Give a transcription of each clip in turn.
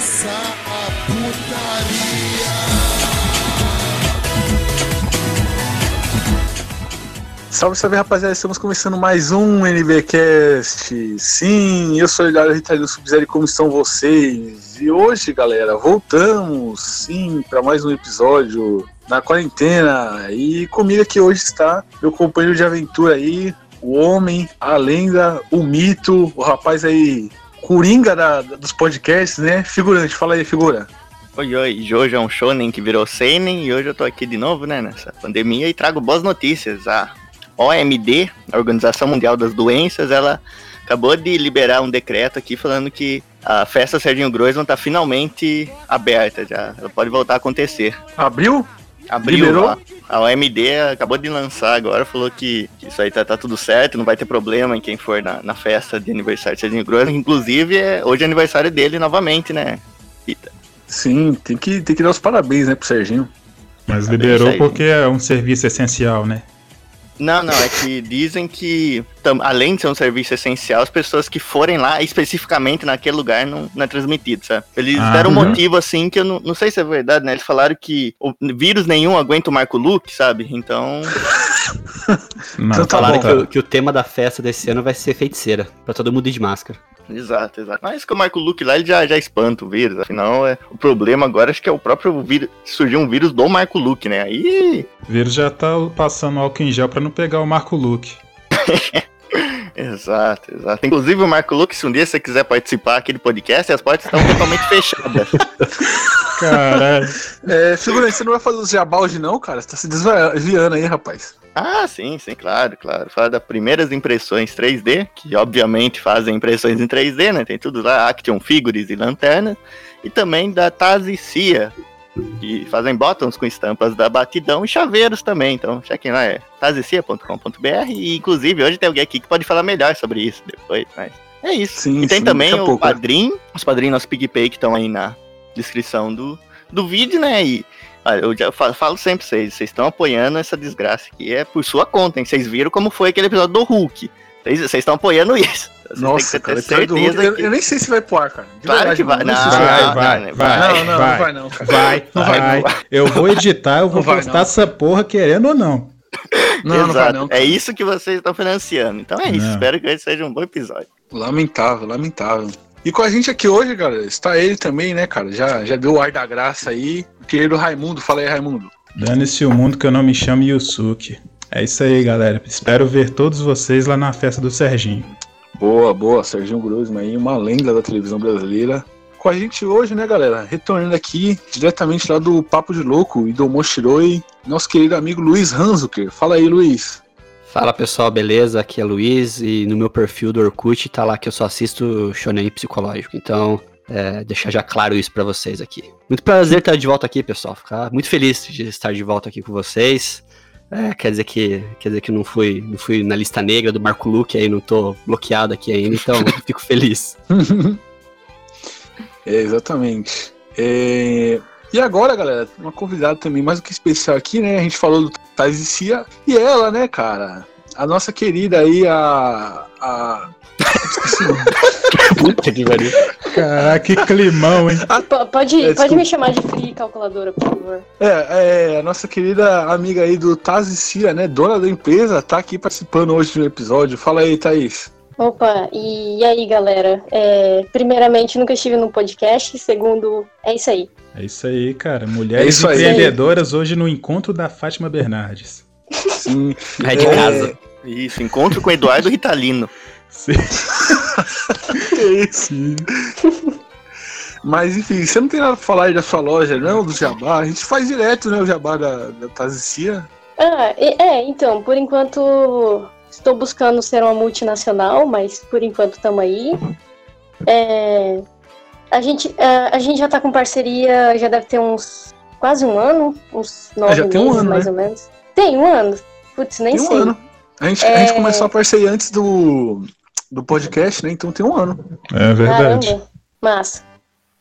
começar a putaria. Salve, salve rapaziada, estamos começando mais um NBcast. Sim, eu sou o Eduardo Ritalino Sub-Zero e como estão vocês? E hoje, galera, voltamos, sim, para mais um episódio na quarentena. E comigo aqui hoje está meu companheiro de aventura aí, o homem, a lenda, o mito, o rapaz aí, coringa da, dos podcasts, né? Figurante, fala aí, figura. Oi, oi, hoje é um shonen que virou seinen e hoje eu tô aqui de novo, né, nessa pandemia e trago boas notícias. A OMD, a Organização Mundial das Doenças, ela acabou de liberar um decreto aqui falando que a festa Serginho Groisman tá finalmente aberta já, ela pode voltar a acontecer. Abriu? Abriu, Liberou? a, a OMD acabou de lançar agora, falou que isso aí tá, tá tudo certo, não vai ter problema em quem for na, na festa de aniversário de Serginho Groisman, inclusive é, hoje é aniversário dele novamente, né, Rita? Sim, tem que, tem que dar os parabéns, né, pro Serginho. Mas liberou porque é um serviço essencial, né? Não, não, é que dizem que, tam- além de ser um serviço essencial, as pessoas que forem lá especificamente naquele lugar não, não é transmitido, sabe? Eles Ah, deram um uhum. motivo assim que eu não, não sei se é verdade, né? Eles falaram que o vírus nenhum aguenta o Marco Luke, sabe? Então, Não, Então tá Falaram bom. que, o- que o tema da festa desse ano vai ser feiticeira, pra todo mundo ir de máscara. exato, exato. Mas que o Marco Luke lá, ele já, já espanta o vírus, afinal, é, o problema agora acho que é o próprio vírus, surgiu um vírus do Marco Luke, né? Aí, O vírus já tá passando álcool em gel pra não pegar o Marco Luke. exato, exato. Inclusive o Marco Luke, se um dia você quiser participar aqui do podcast, as portas estão totalmente fechadas. Caralho. É, figurante, você não vai fazer os jabá hoje não, cara? Você tá se desviando aí, rapaz. Ah, sim, sim, claro, claro. Fala das primeiras impressões 3D, que obviamente fazem impressões em 3D, né? Tem tudo lá, Action Figures e lanternas. E também da Tazicia, que fazem bottoms com estampas da Batidão e chaveiros também. Então, chequem lá, é tazicia.com.br. E inclusive hoje tem alguém aqui que pode falar melhor sobre isso depois, mas é isso. Sim, e tem sim, também o pouco, né? Padrim, os padrinhos nosso PicPay que estão aí na descrição do, do vídeo, né? E olha, eu já fa- falo sempre pra vocês, vocês estão apoiando essa desgraça aqui, é por sua conta, hein? Vocês viram como foi aquele episódio do Hulk. Vocês estão apoiando isso. Vocês Nossa, cara, que Hulk, certeza eu, que... eu nem sei se vai pro ar, cara. De Claro verdade, que vai. eu Não, sei se Vai, não, vai, não, vai, Não, vai. vai não, cara. Vai, Não vai, vai. Eu vou editar, eu vou vai, postar não. essa porra querendo ou não. Não, não vai Exato. não. é isso que vocês estão financiando. Então é isso. Não. Espero que esse seja um bom episódio. Lamentável, lamentável. E com a gente aqui hoje, galera, está ele também, né, cara? Já, já deu o ar da graça aí. O querido Raimundo, fala aí, Raimundo. Dane-se o mundo que eu não me chamo Yusuke. É isso aí, galera. Espero ver todos vocês lá na festa do Serginho. Boa, boa, Serginho Grosman aí, uma lenda da televisão brasileira. Com a gente hoje, né, galera? Retornando aqui diretamente lá do Papo de Louco e do Moshiroi, nosso querido amigo Luiz Hanzuker. Fala aí, Luiz. Fala pessoal, beleza? Aqui é Luiz e no meu perfil do Orkut tá lá que eu só assisto shonen psicológico. Então, é, deixar já claro isso pra vocês aqui. Muito prazer estar de volta aqui, pessoal. Ficar muito feliz de estar de volta aqui com vocês. É, quer dizer que quer dizer que não fui não fui na lista negra do Marco Luque aí, não tô bloqueado aqui ainda, então fico feliz. É, exatamente. É, E agora, galera, uma convidada também mais do que especial aqui, né? A gente falou do Thais e Cia. E ela, né, cara? A nossa querida aí, a. a... Esqueci o nome. Puta que pariu. Caraca, que climão, hein? P- Pode, É, pode me chamar de free calculadora, por favor. É, é, a nossa querida amiga aí do Taz e Cia, né? Dona da empresa, tá aqui participando hoje do episódio. Fala aí, Thaís. Opa, e, aí, galera? É, primeiramente, nunca estive no podcast. Segundo, é isso aí. É isso aí, cara. Mulheres É isso aí. empreendedoras hoje no encontro da Fátima Bernardes. Sim. É de É, casa. Isso, encontro com o Eduardo Ritalino. Sim. Isso? Mas enfim, você não tem nada pra falar aí da sua loja, não? Do Jabá? A gente faz direto, né? O Jabá da, da Taz e Cia. Ah, é, então, por enquanto estou buscando ser uma multinacional, mas por enquanto estamos aí. É, a, gente, é, a gente já tá com parceria, já deve ter uns quase um ano, uns nove já tem um meses ano, mais né? ou menos. Tem um ano? Putz, nem Tem um sei. ano. A gente, a É. gente começou a parceria antes do, do podcast, né? Então tem um ano. É verdade. Caramba, massa.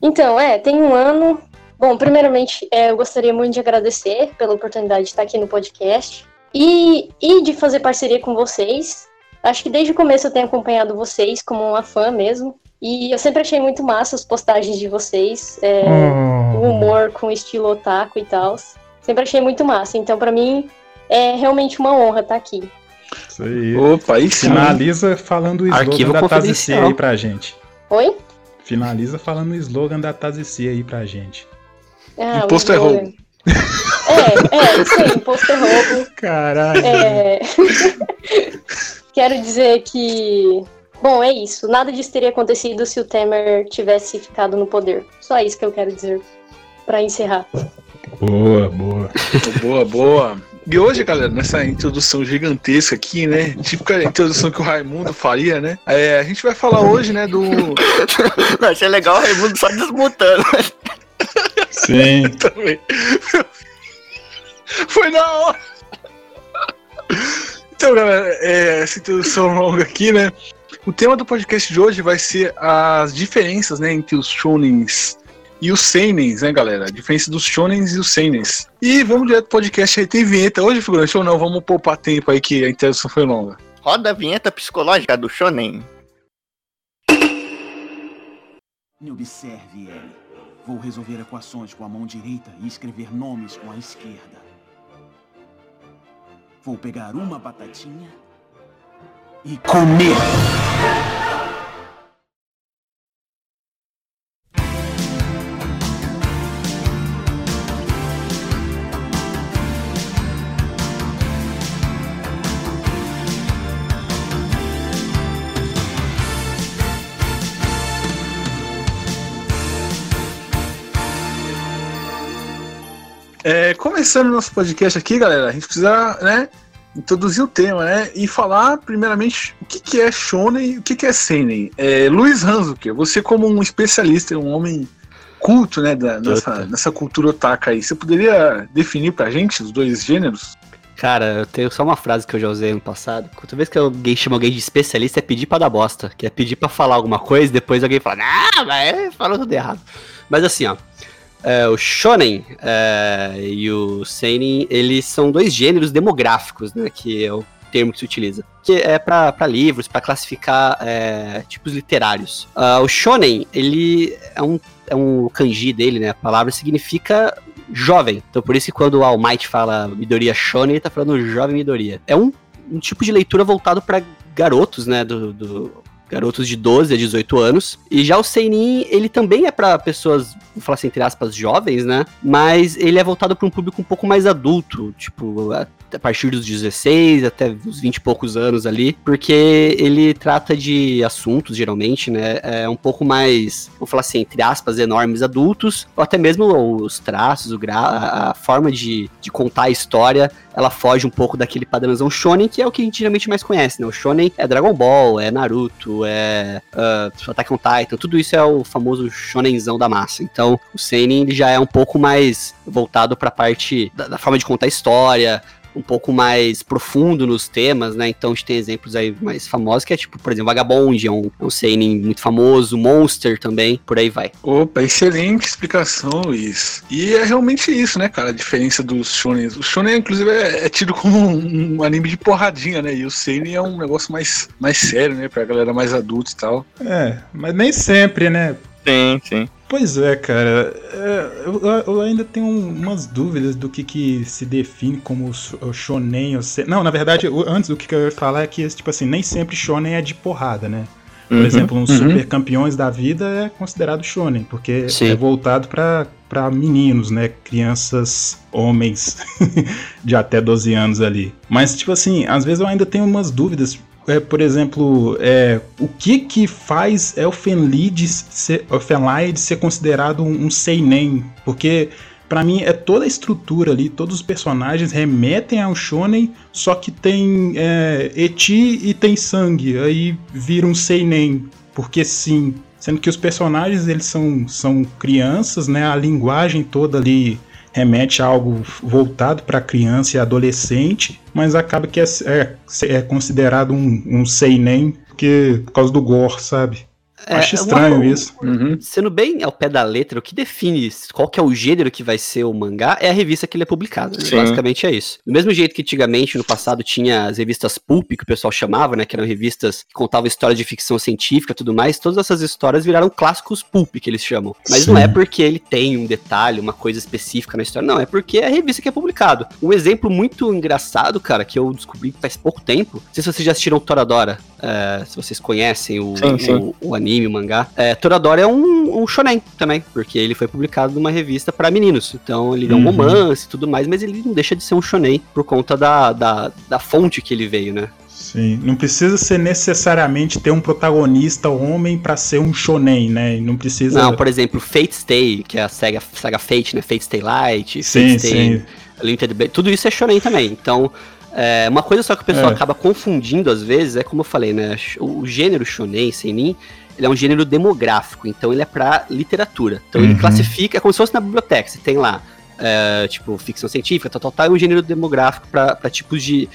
Então, é, tem um ano. Bom, primeiramente, é, eu gostaria muito de agradecer pela oportunidade de estar aqui no podcast e, e de fazer parceria com vocês. Acho que desde o começo eu tenho acompanhado vocês como uma fã mesmo. E eu sempre achei muito massa as postagens de vocês, é, Oh. o humor com estilo otaku e tal. Sempre achei muito massa. Então, pra mim, é realmente uma honra estar aqui. Isso aí. Opa, aí sim. Finaliza falando o slogan Arquivo da confidencial. aí pra gente. Oi? Finaliza falando o slogan da Tazicia aí pra gente. Ah, o Imposto é roubo. É, é, isso aí, imposto é roubo. Caralho. É... Quero dizer que. Bom, é isso. Nada disso teria acontecido se o Temer tivesse ficado no poder. Só isso que eu quero dizer pra encerrar. Boa, boa. Boa, boa. E hoje, galera, nessa introdução gigantesca aqui, né? Típica introdução que o Raimundo faria, né? É, a gente vai falar hoje, né, do. Não, achei legal o Raimundo só desmutando. Sim. Também. Foi na hora. Então, galera, é, essa introdução longa aqui, né? O tema do podcast de hoje vai ser as diferenças, né, entre os shonens e os seinens, né, galera? A diferença dos shonens e os seinens. E vamos direto pro podcast aí. Tem vinheta hoje, figurante, ou não? Vamos poupar tempo aí que a introdução foi longa. Roda a vinheta psicológica do Shonen. Me observe, Ellie. Vou resolver equações com a mão direita e escrever nomes com a esquerda. Vou pegar uma batatinha e comer. Começando nosso podcast aqui, galera, a gente precisa, né, introduzir o tema, né, e falar primeiramente o que, que é shonen e o que, que é seinen. É, Luiz Hanzuki, você como um especialista, um homem culto, né, da, nessa, nessa cultura otaka aí, você poderia definir pra gente os dois gêneros? Cara, eu tenho só uma frase que eu já usei no passado. Toda vez que alguém chama alguém de especialista é pedir pra dar bosta. Que é pedir pra falar alguma coisa depois alguém fala, não, mas falou tudo errado. Mas assim, ó. É, o shonen é, e o seinen, eles são dois gêneros demográficos, né? Que é o termo que se utiliza. Que é pra livros, pra classificar é, tipos literários. Ah, o shonen, ele é um, é um kanji dele, né? A palavra significa jovem. Então por isso que quando o All Might fala Midoriya Shonen, ele tá falando jovem Midoriya. É um, um tipo de leitura voltado pra garotos, né, do, do- garotos de 12 a 18 anos. E já o Seinin, ele também é pra pessoas, vou falar assim, entre aspas, jovens, né? Mas ele é voltado pra um público um pouco mais adulto, tipo, a, a partir dos 16 até os 20 e poucos anos ali, porque ele trata de assuntos, geralmente, né, é um pouco mais, vou falar assim, entre aspas, enormes adultos, ou até mesmo os traços, o gra a a forma de, de contar a história, ela foge um pouco daquele padrãozão shonen, que é o que a gente geralmente mais conhece, né? O shonen é Dragon Ball, é Naruto, é uh, Attack on Titan, tudo isso é o famoso shonenzão da massa. Então, o seinen ele já é um pouco mais voltado pra parte da, da forma de contar a história, um pouco mais profundo nos temas, né? Então a gente tem exemplos aí mais famosos, que é tipo, por exemplo, Vagabond, é um, é um seinen muito famoso, Monster também, por aí vai. Opa, excelente explicação, Luiz. E é realmente isso, né, cara, a diferença dos shonens. O shonen, inclusive, é, é tido como um, um anime de porradinha, né, e o seinen é um negócio mais, mais sério, né, pra galera mais adulta e tal. É, mas nem sempre, né? Sim, sim. Pois é, cara. É, eu, eu ainda tenho umas dúvidas do que, que se define como shonen ou se... Não, na verdade, antes o que eu ia falar é que, tipo assim, nem sempre shonen é de porrada, né? Por Uhum. exemplo, uns uhum. super campeões da vida é considerado shonen, porque Sim. é voltado pra meninos, né? Crianças, homens de até 12 anos ali. Mas, tipo assim, às vezes eu ainda tenho umas dúvidas. É, por exemplo, é, o que que faz Elfenlied ser, ser considerado um, um seinen? Porque Pra mim é toda a estrutura ali, todos os personagens remetem ao shonen, só que tem é, eti e tem sangue, aí vira um seinen, porque sim. Sendo que os personagens eles são, são crianças, né? A linguagem toda ali remete a algo voltado para criança e adolescente, mas acaba que é, é, é considerado um, um seinen porque, por causa do gore, sabe? É, Acho uma- estranho isso. Uhum. Sendo bem ao pé da letra, o que define qual que é o gênero que vai ser o mangá é a revista que ele é publicado. né? Basicamente é isso. Do mesmo jeito que antigamente, no passado, tinha as revistas pulp, que o pessoal chamava, né? Que eram revistas que contavam histórias de ficção científica e tudo mais. Todas essas histórias viraram clássicos pulp, que eles chamam. Mas não Sim. é porque ele tem um detalhe, uma coisa específica na história. Não, é porque é a revista que é publicado. Um exemplo muito engraçado, cara, que eu descobri faz pouco tempo. Não sei se vocês já assistiram Toradora. é, se vocês conhecem o, Sim, sim. o, o anime, o mangá. É, Toradora é um, um shonen também, porque ele foi publicado numa revista pra meninos. Então ele é um Uhum. romance e tudo mais, mas ele não deixa de ser um shonen por conta da, da, da fonte que ele veio, né? Sim, não precisa ser necessariamente ter um protagonista homem pra ser um shonen, né? Não precisa. Não, por exemplo, Fate Stay, que é a saga, saga Fate, né? Fate Stay Light, sim, Fate Stay sim. Limited Blade, tudo isso é shonen também. Então, é, uma coisa só que o pessoal É. acaba confundindo às vezes é como eu falei, né? O, gênero shonen, seinen, ele é um gênero demográfico, então ele é pra literatura. Então ele Uhum. classifica, é como se fosse na biblioteca, você tem lá, é, tipo, ficção científica, tal, tal, tal, e um gênero demográfico pra pra tipos de,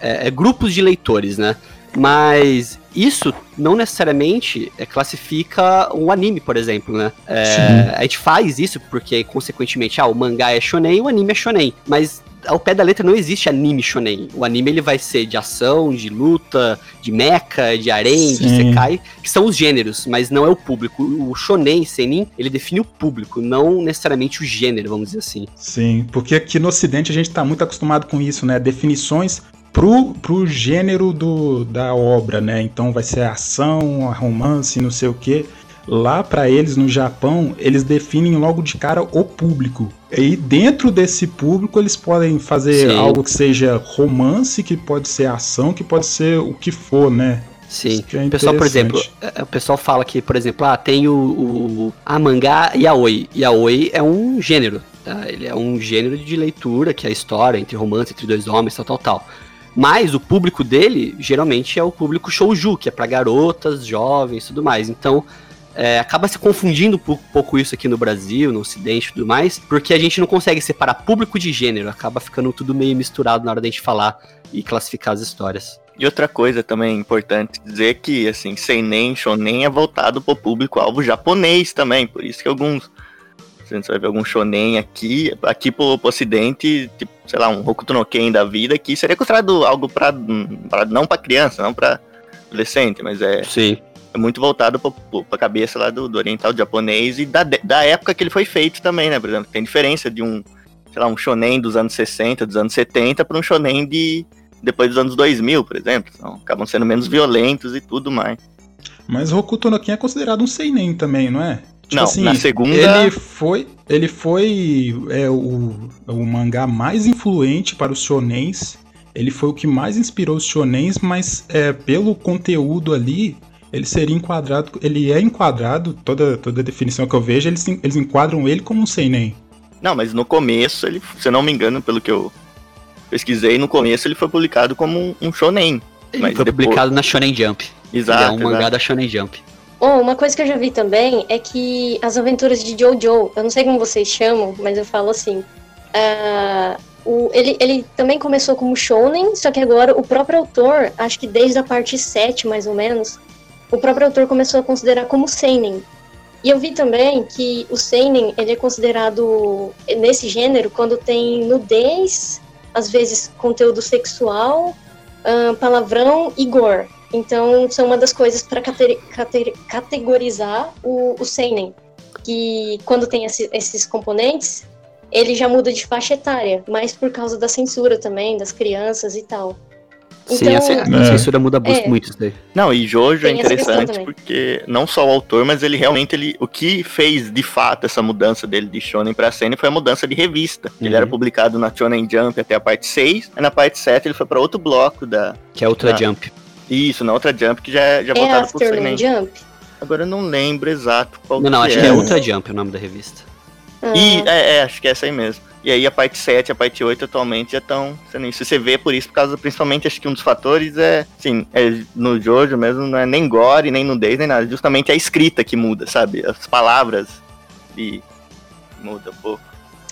é, é, grupos de leitores, né? Mas isso não necessariamente é, classifica um anime, por exemplo, né? É, Sim. a gente faz isso porque, consequentemente, ah, o mangá é shonen e o anime é shonen. Mas ao pé da letra não existe anime shonen. O anime ele vai ser de ação, de luta, de mecha, de harem, de sekai, que são os gêneros, mas não é o público. O shonen, senin, ele define o público, não necessariamente o gênero, vamos dizer assim. Sim, porque aqui no Ocidente a gente tá muito acostumado com isso, né? Definições pro, pro gênero do, da obra, né? Então vai ser ação, romance, não sei o quê. Lá pra eles no Japão, eles definem logo de cara o público. E dentro desse público eles podem fazer Sim. algo que seja romance, que pode ser ação, que pode ser o que for, né? Sim. É O pessoal, por exemplo, interessante. é, o pessoal fala que, por exemplo, ah, tem o, o a mangá yaoi. Yaoi é um gênero, tá? Ele é um gênero de leitura, que é a história entre romance, entre dois homens, tal, tal, tal. Mas o público dele, geralmente, é o público shouju, que é pra garotas, jovens e tudo mais. Então, é, acaba se confundindo um pouco, isso aqui no Brasil, no Ocidente e tudo mais, porque a gente não consegue separar público de gênero, acaba ficando tudo meio misturado na hora da gente falar e classificar as histórias. E outra coisa também importante dizer que, assim, Seinen, Shonen é voltado pro público-alvo japonês também, por isso que alguns, você vai ver algum Shonen aqui, aqui pro, pro ocidente, tipo, sei lá, um Hokuto no Ken da vida, que seria considerado algo pra, pra não pra criança, não pra adolescente, mas é, Sim. é muito voltado pro, pro, pra cabeça lá do, do oriental japonês e da, da época que ele foi feito também, né, por exemplo, tem diferença de um, sei lá, um Shonen dos anos 60, dos anos 70 pra um Shonen de depois dos anos 2000, por exemplo. Então, acabam sendo menos violentos e tudo mais. Mas Hokuto no Ken é considerado um seinen também, não é? Tipo não, na segunda. Ele foi, ele foi é, o, o mangá mais influente para os shonens. Ele foi o que mais inspirou os shonens, mas é, pelo conteúdo ali, ele seria enquadrado. Ele é enquadrado, toda, toda a definição que eu vejo, eles, eles enquadram ele como um seinen. Não, mas no começo, ele, se eu não me engano, pelo que eu pesquisei, no começo ele foi publicado como um, um shonen. Ele Mas foi depois- publicado na Shonen Jump. Exato. ele é um mangá exato. da Shonen Jump. Oh, uma coisa que eu já vi também é que as aventuras de Jojo, eu não sei como vocês chamam, mas eu falo assim. ah, o, ele, ele também começou como Shonen, só que agora o próprio autor, acho que desde a parte 7 mais ou menos, o próprio autor começou a considerar como Seinen. E eu vi também que o Seinen ele é considerado nesse gênero quando tem nudez, às vezes conteúdo sexual, ah, palavrão e gore. Então, são uma das coisas para categorizar o, o Seinen. Que quando tem esse- esses componentes, ele já muda de faixa etária, mas por causa da censura também, das crianças e tal. Sim, Então, a É. censura muda bu- É. muito isso daí. Não, e Jojo é Tem questão interessante porque não só o autor, mas ele realmente ele, o que fez de fato essa mudança dele de shonen pra seinen foi a mudança de revista. Ele Uhum. era publicado na Shonen Jump até a parte 6, aí na parte 7 ele foi pra outro bloco da Que é Ultra Ah. Jump. Isso, na outra Jump que já é já é voltado pro Afternoon seinen. Jump. Agora eu não lembro exato qual Não, não, acho que que é. é Ultra Jump o nome da revista. Ah, E, é, é, acho que é essa aí mesmo. E aí a parte 7 e a parte 8 atualmente já estão sendo isso. Você vê por isso, por causa, principalmente, acho que um dos fatores é, assim, é, no Jojo mesmo, não é nem gore, nem nudez, nem nada. Justamente a escrita que muda, sabe? As palavras e muda um pouco.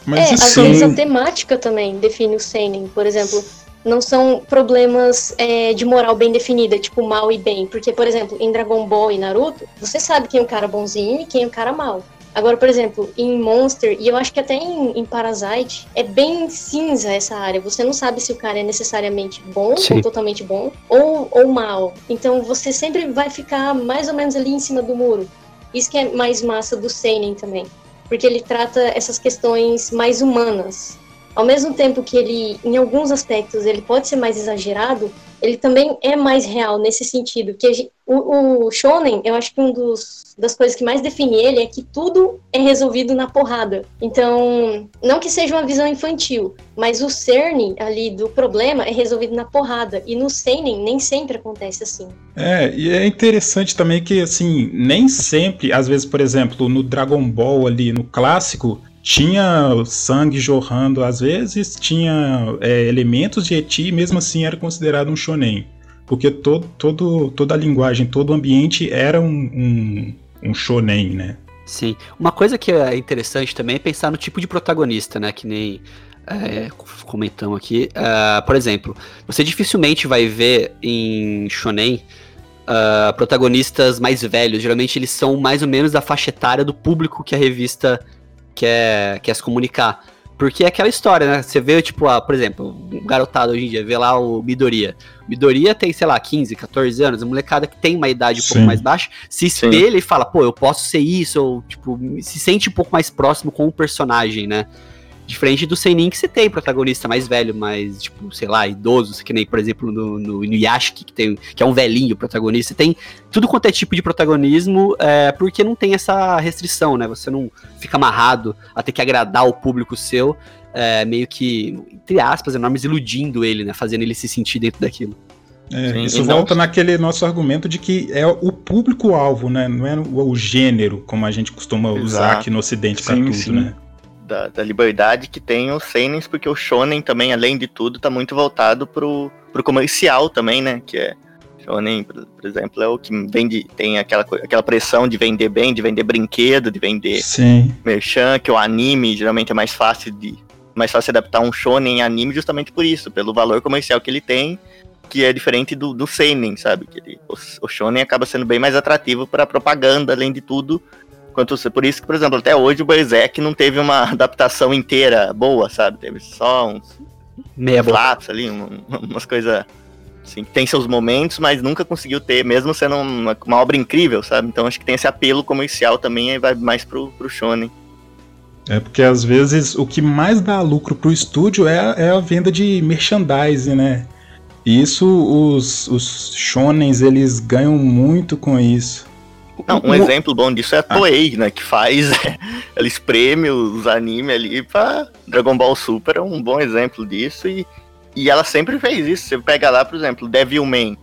Mas é, às isso vezes a temática também define o Seinen. Por exemplo, não são problemas é, de moral bem definida, tipo mal e bem. Porque, por exemplo, em Dragon Ball e Naruto, você sabe quem é o cara bonzinho e quem é o cara mal. Agora, por exemplo, em Monster, e eu acho que até em, em, Parasite, é bem cinza essa área. Você não sabe se o cara é necessariamente bom Sim. ou totalmente bom, ou, ou mal. Então você sempre vai ficar mais ou menos ali em cima do muro. Isso que é mais massa do Seinen também. Porque ele trata essas questões mais humanas. Ao mesmo tempo que ele, em alguns aspectos, ele pode ser mais exagerado, ele também é mais real nesse sentido. Que o, o Shonen, eu acho que um dos das coisas que mais define ele é que tudo é resolvido na porrada. Então, não que seja uma visão infantil, mas o cerne ali do problema é resolvido na porrada. E no Seinen nem sempre acontece assim. É, e é interessante também que, assim, nem sempre, às vezes, por exemplo, no Dragon Ball ali, no clássico, tinha sangue jorrando às vezes, tinha é, elementos de eti, mesmo assim era considerado um shonen. Porque todo, todo, toda a linguagem, todo o ambiente era um, um, um shonen, né? Sim. Uma coisa que é interessante também é pensar no tipo de protagonista, né? Que nem é, comentamos aqui. Uh, por exemplo, você dificilmente vai ver em shonen uh, protagonistas mais velhos. Geralmente eles são mais ou menos da faixa etária do público que a revista quer, quer se comunicar. Porque é aquela história, né? Você vê, tipo, a, por exemplo, um garotado hoje em dia, vê lá o Midoriya. Midoriya tem, sei lá, 15, 14 anos, a molecada que tem uma idade um Sim. pouco mais baixa, se espelha Sim. e fala, pô, eu posso ser isso, ou, tipo, se sente um pouco mais próximo com o personagem, né? Diferente do Seinin que você tem protagonista mais velho, mais, tipo, sei lá, idoso, que nem, por exemplo, no, no Inuyashiki, que, tem, que é um velhinho protagonista. Tem tudo quanto é tipo de protagonismo, é, porque não tem essa restrição, né? Você não fica amarrado a ter que agradar o público seu, é, meio que, entre aspas, enormes, iludindo ele, né? Fazendo ele se sentir dentro daquilo. É, sim, isso volta não... naquele nosso argumento de que é o público-alvo, né? Não é o, o, gênero, como a gente costuma Exato. usar aqui no Ocidente para tudo, sim. né? Da, da, liberdade que tem os seinen, porque o shonen também, além de tudo, tá muito voltado pro, pro comercial também, né? Que é shonen, por, por exemplo, é o que vende, tem aquela, aquela pressão de vender bem, de vender brinquedo, de vender Sim. merchan, que o anime geralmente é mais fácil de mais fácil adaptar um shonen em anime justamente por isso, pelo valor comercial que ele tem, que é diferente do, do seinen, sabe? Que ele, o, o shonen acaba sendo bem mais atrativo para propaganda, além de tudo, Quanto, por isso que, por exemplo, até hoje o Berserk não teve uma adaptação inteira boa, sabe? Teve só uns Meia flatos ali, um, umas coisas assim, tem seus momentos, mas nunca conseguiu ter, mesmo sendo uma, uma, obra incrível, sabe? Então acho que tem esse apelo comercial também e vai mais pro, pro shonen. É porque às vezes o que mais dá lucro pro estúdio é, é a venda de merchandising, né? E isso os, os shonens eles ganham muito com isso. Não, um exemplo bom disso é a Toei, né? Que faz. ela espreme os animes ali pra. Dragon Ball Super é um bom exemplo disso. E, e ela sempre fez isso. Você pega lá, por exemplo, Devilman.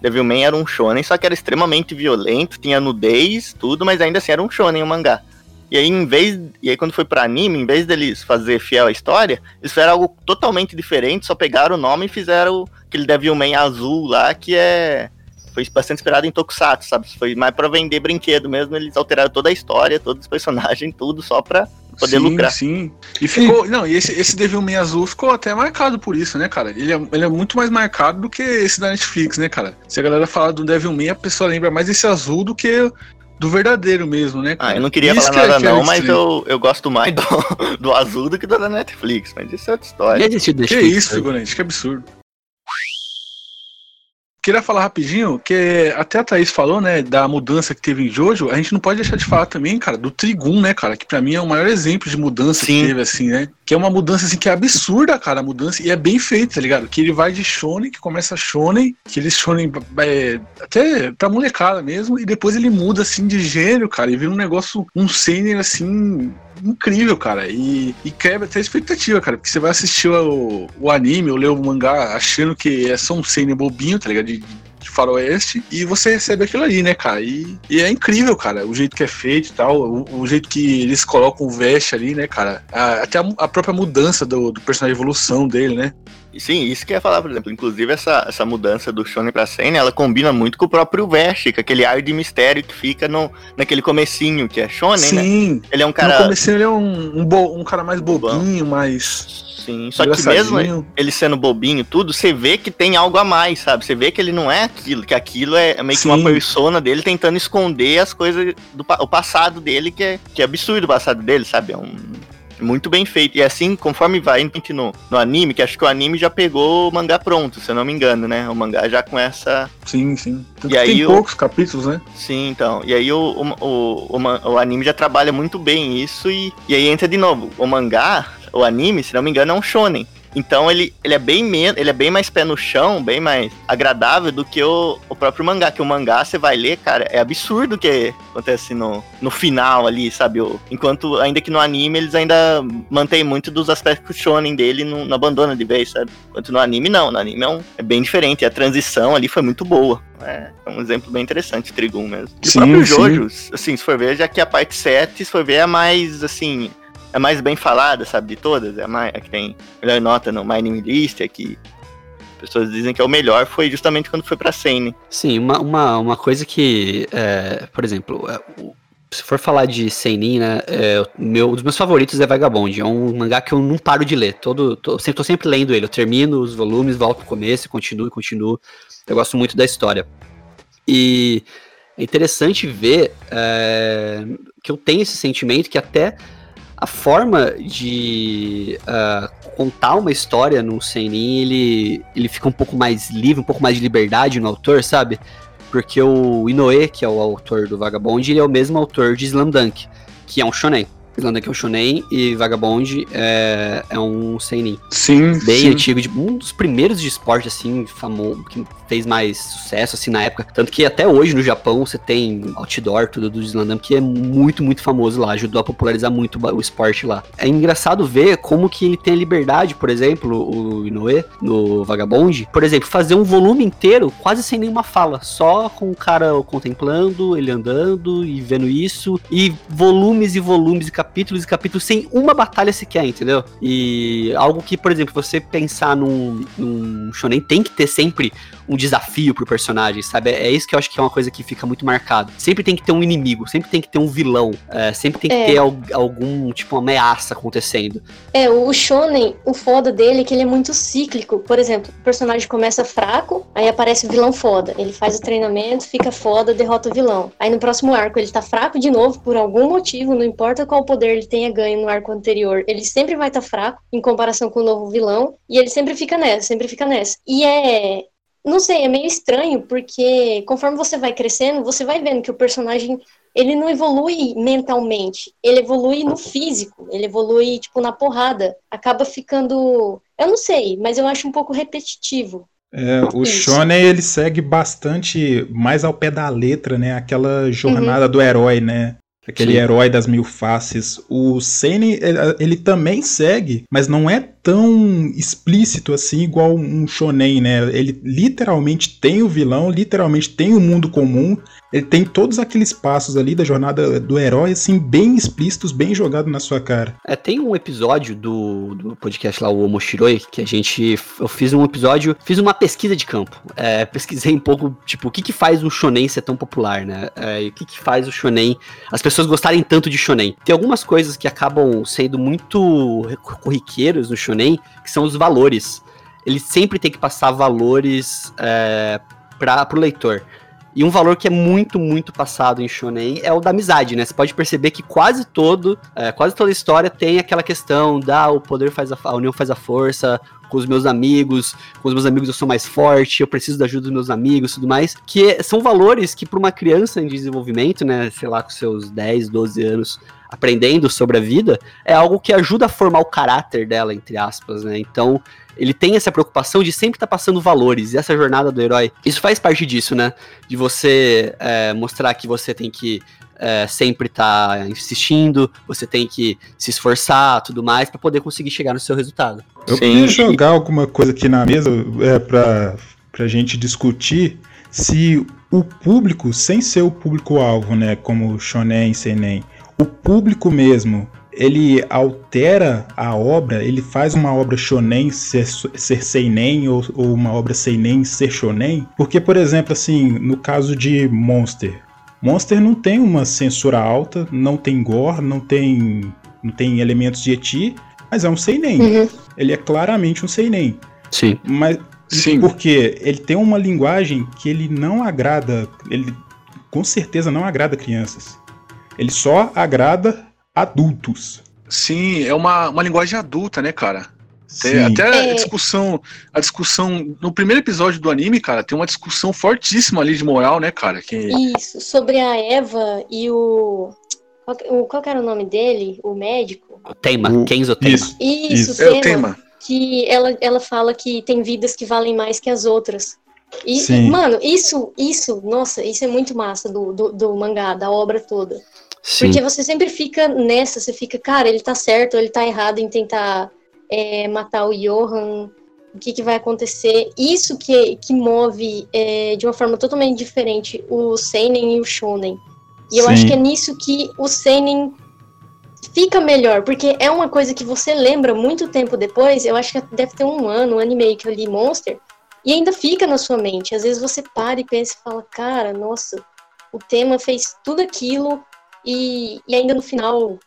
Devilman era um shonen, só que era extremamente violento, tinha nudez, tudo, mas ainda assim era um shonen, um mangá. E aí, em vez. E aí, quando foi pra anime, em vez deles fazer fiel à história, eles fizeram algo totalmente diferente, só pegaram o nome e fizeram aquele Devilman azul lá, que é foi bastante inspirado em Tokusatsu, sabe? Foi mais para vender brinquedo mesmo, eles alteraram toda a história, todos os personagens, tudo só pra poder sim, lucrar. Sim, e ficou, não, e esse, esse Devilman azul ficou até marcado por isso, né, cara? Ele é, ele é muito mais marcado do que esse da Netflix, né, cara? Se a galera fala do Devilman, a pessoa lembra mais desse azul do que do verdadeiro mesmo, né? Cara? Ah, eu não queria isso falar nada é, não, mas eu, eu gosto mais do, do azul do que do da Netflix, mas isso é outra história. Que, que isso, figurante, que absurdo queria falar rapidinho que até a Thaís falou, né, da mudança que teve em Jojo, a gente não pode deixar de falar também, cara, do Trigun, né, cara, que para mim é o maior exemplo de mudança Sim. que teve, assim, né, que é uma mudança, assim, que é absurda, cara, a mudança, e é bem feita, tá ligado, que ele vai de shonen, que começa shonen, que ele shonen é, até pra molecada mesmo, e depois ele muda, assim, de gênero, cara, e vira um negócio, um seinen, assim, incrível, cara. E, e quebra até a expectativa, cara. Porque você vai assistir o, o anime ou ler o mangá achando que é só um seinen bobinho, tá ligado? De, de faroeste, e você recebe aquilo ali, né, cara? E, e, é incrível, cara, o jeito que é feito e tal, o, o jeito que eles colocam o veste ali, né, cara? A, até a, a, própria mudança do, do personagem, a evolução dele, né? Sim, isso que eu ia falar, por exemplo. Inclusive, essa, essa mudança do Shonen pra Seinen, ela combina muito com o próprio Vest, com aquele ar de mistério que fica no, naquele comecinho, que é Shonen, né? Sim. Ele é um No cara. comecinho ele é um, um, bo- um cara mais bobinho, mais. Sim, só que mesmo ele sendo bobinho e tudo, você vê que tem algo a mais, sabe? Você vê que ele não é aquilo, que aquilo é meio que uma Sim. persona dele tentando esconder as coisas do o passado dele, que é, que é absurdo o passado dele, sabe? É um. Muito bem feito. E assim, conforme vai indo no, no anime, que acho que o anime já pegou o mangá pronto, se eu não me engano, né? O mangá já com essa. Sim, sim. Tanto E aí tem o- poucos capítulos, né? Sim, então. E aí o, o, o, o, o anime já trabalha muito bem isso e, e aí entra de novo. O mangá, o anime, se não me engano, é um shonen. Então ele, ele é bem menos, ele é bem mais pé no chão, bem mais agradável do que o, o próprio mangá. Que o mangá você vai ler, cara, é absurdo o que acontece no, no final ali, sabe? O, enquanto ainda que no anime eles ainda mantêm muito dos aspectos shonen dele, não, não abandona de vez, sabe? Enquanto no anime não, no anime é, um- é bem diferente. E a transição ali foi muito boa. É, é um exemplo bem interessante, Trigun mesmo. E Sim, o próprio sim. Jojo, assim, se for ver, já que a parte 7, se for ver, é mais, assim, é mais bem falada, sabe, de todas. É a, mais, a que tem melhor nota no My Name List, é que pessoas dizem que é o melhor, foi justamente quando foi pra Seinen. Sim, uma, uma, uma coisa que, é, por exemplo, é, se for falar de Seinin, né, é, meu, um dos meus favoritos é Vagabond, é um mangá que eu não paro de ler, todo, tô, sempre, tô sempre lendo ele, eu termino os volumes, volto pro começo, continuo, continuo, eu gosto muito da história. E é interessante ver é, que eu tenho esse sentimento que até a forma de ah, contar uma história no Seinin, ele, ele fica um pouco mais livre, um pouco mais de liberdade no autor, sabe? Porque o Inoue, que é o autor do Vagabond, ele é o mesmo autor de Slam Dunk, que é um shonen. Slam Dunk é um shonen e Vagabond é, é um seinen. Sim, Bem sim. antigo, de, um dos primeiros de esporte, assim, famoso, que fez mais sucesso, assim, na época. Tanto que até hoje no Japão você tem outdoor, tudo do Slam Dunk, que é muito, muito famoso lá, ajudou a popularizar muito o esporte lá. É engraçado ver como que ele tem a liberdade, por exemplo, o Inoue, no Vagabond, por exemplo, fazer um volume inteiro quase sem nenhuma fala, só com o cara contemplando, ele andando e vendo isso, e volumes e volumes e capítulos e capítulos sem uma batalha sequer, entendeu? E algo que, por exemplo, você pensar num, num shonen tem que ter sempre um desafio pro personagem, sabe? É isso que eu acho que é uma coisa que fica muito marcado. Sempre tem que ter um inimigo, sempre tem que ter um vilão, é, sempre tem que É. ter al- algum, tipo, uma ameaça acontecendo. É, o Shonen, o foda dele é que ele é muito cíclico. Por exemplo, o personagem começa fraco, aí aparece o vilão foda. Ele faz o treinamento, fica foda, derrota o vilão. Aí no próximo arco ele tá fraco de novo por algum motivo, não importa qual poder ele tenha ganho no arco anterior, ele sempre vai estar fraco em comparação com o novo vilão, e ele sempre fica nessa, sempre fica nessa. E é. Não sei, é meio estranho, porque conforme você vai crescendo, você vai vendo que o personagem ele não evolui mentalmente, ele evolui no físico, ele evolui, tipo, na porrada. Acaba ficando. Eu não sei, mas eu acho um pouco repetitivo. É, o Isso. Shonen ele segue bastante mais ao pé da letra, né? Aquela jornada do herói, né? Aquele Sim. herói das mil faces. O ele, ele também segue, mas não é tão explícito assim igual um shonen, né? Ele literalmente tem o vilão, literalmente tem o mundo comum. Ele tem todos aqueles passos ali da jornada do herói, assim, bem explícitos, bem jogado na sua cara. É, tem um episódio do, do podcast lá, o Omoshiroi, que a gente. Eu fiz um episódio, fiz uma pesquisa de campo. É, pesquisei um pouco, tipo, o que que faz o Shonen ser tão popular, né? É, e o que que faz o Shonen. As pessoas gostarem tanto de Shonen. Tem algumas coisas que acabam sendo muito corriqueiros no Shonen, que são os valores. Ele sempre tem que passar valores é, para pro leitor. E um valor que é muito, muito passado em Shonen é o da amizade, né? Você pode perceber que quase todo, é, quase toda história tem aquela questão da o poder faz a, a união faz a força, com os meus amigos, com os meus amigos eu sou mais forte, eu preciso da ajuda dos meus amigos e tudo mais, que são valores que para uma criança em desenvolvimento, né, sei lá, com seus 10, 12 anos, aprendendo sobre a vida, é algo que ajuda a formar o caráter dela, entre aspas, né? Então, ele tem essa preocupação de sempre estar passando valores, e essa jornada do herói, isso faz parte disso, né? De você é, mostrar que você tem que é, sempre estar insistindo, você tem que se esforçar, tudo mais, para poder conseguir chegar no seu resultado. Eu Sim. queria jogar alguma coisa aqui na mesa é, pra, pra gente discutir se o público, sem ser o público-alvo, né, como Shonen e Seinen, o público mesmo, ele altera a obra, ele faz uma obra shonen ser, ser seinen ou, ou uma obra seinen ser shonen, porque por exemplo assim, no caso de Monster, Monster não tem uma censura alta, não tem gore, não tem não tem elementos de eti, mas é um seinen. Uhum. Ele é claramente um seinen. Sim. Mas Sim. porque ele tem uma linguagem que ele não agrada, ele com certeza não agrada crianças. Ele só agrada adultos. Sim, é uma, uma linguagem adulta, né, cara? Tem- Sim. até a discussão, a discussão no primeiro episódio do anime, cara, tem uma discussão fortíssima ali de moral, né, cara? Que Isso, sobre a Eva e o. Qual, o- qual era o nome dele? O médico? O Teima, O- Kenzo Teima. Isso. Isso, Isso. é o tema, tema. Que ela, ela fala que tem vidas que valem mais que as outras. E, Sim. mano, isso, isso, nossa, isso é muito massa do, do, do mangá, da obra toda. Sim. Porque você sempre fica nessa, você fica, cara, ele tá certo, ou ele tá errado em tentar é, matar o Johan, o que, que vai acontecer. Isso que, que move é, de uma forma totalmente diferente o Seinen e o Shonen. E eu Sim. acho que é nisso que o Seinen fica melhor, porque é uma coisa que você lembra muito tempo depois, eu acho que deve ter um ano, um ano e meio que eu li Monster, e ainda fica na sua mente. Às vezes você para e pensa e fala, cara, nossa, o tema fez tudo aquilo e, e ainda no final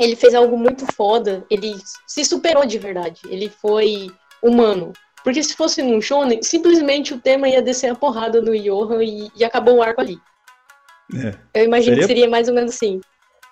ele fez algo muito foda. Ele se superou de verdade. Ele foi humano. Porque se fosse num shonen, simplesmente o tema ia descer a porrada no Johan e, e acabou o arco ali. É. Eu imagino Seria- que seria mais ou menos assim.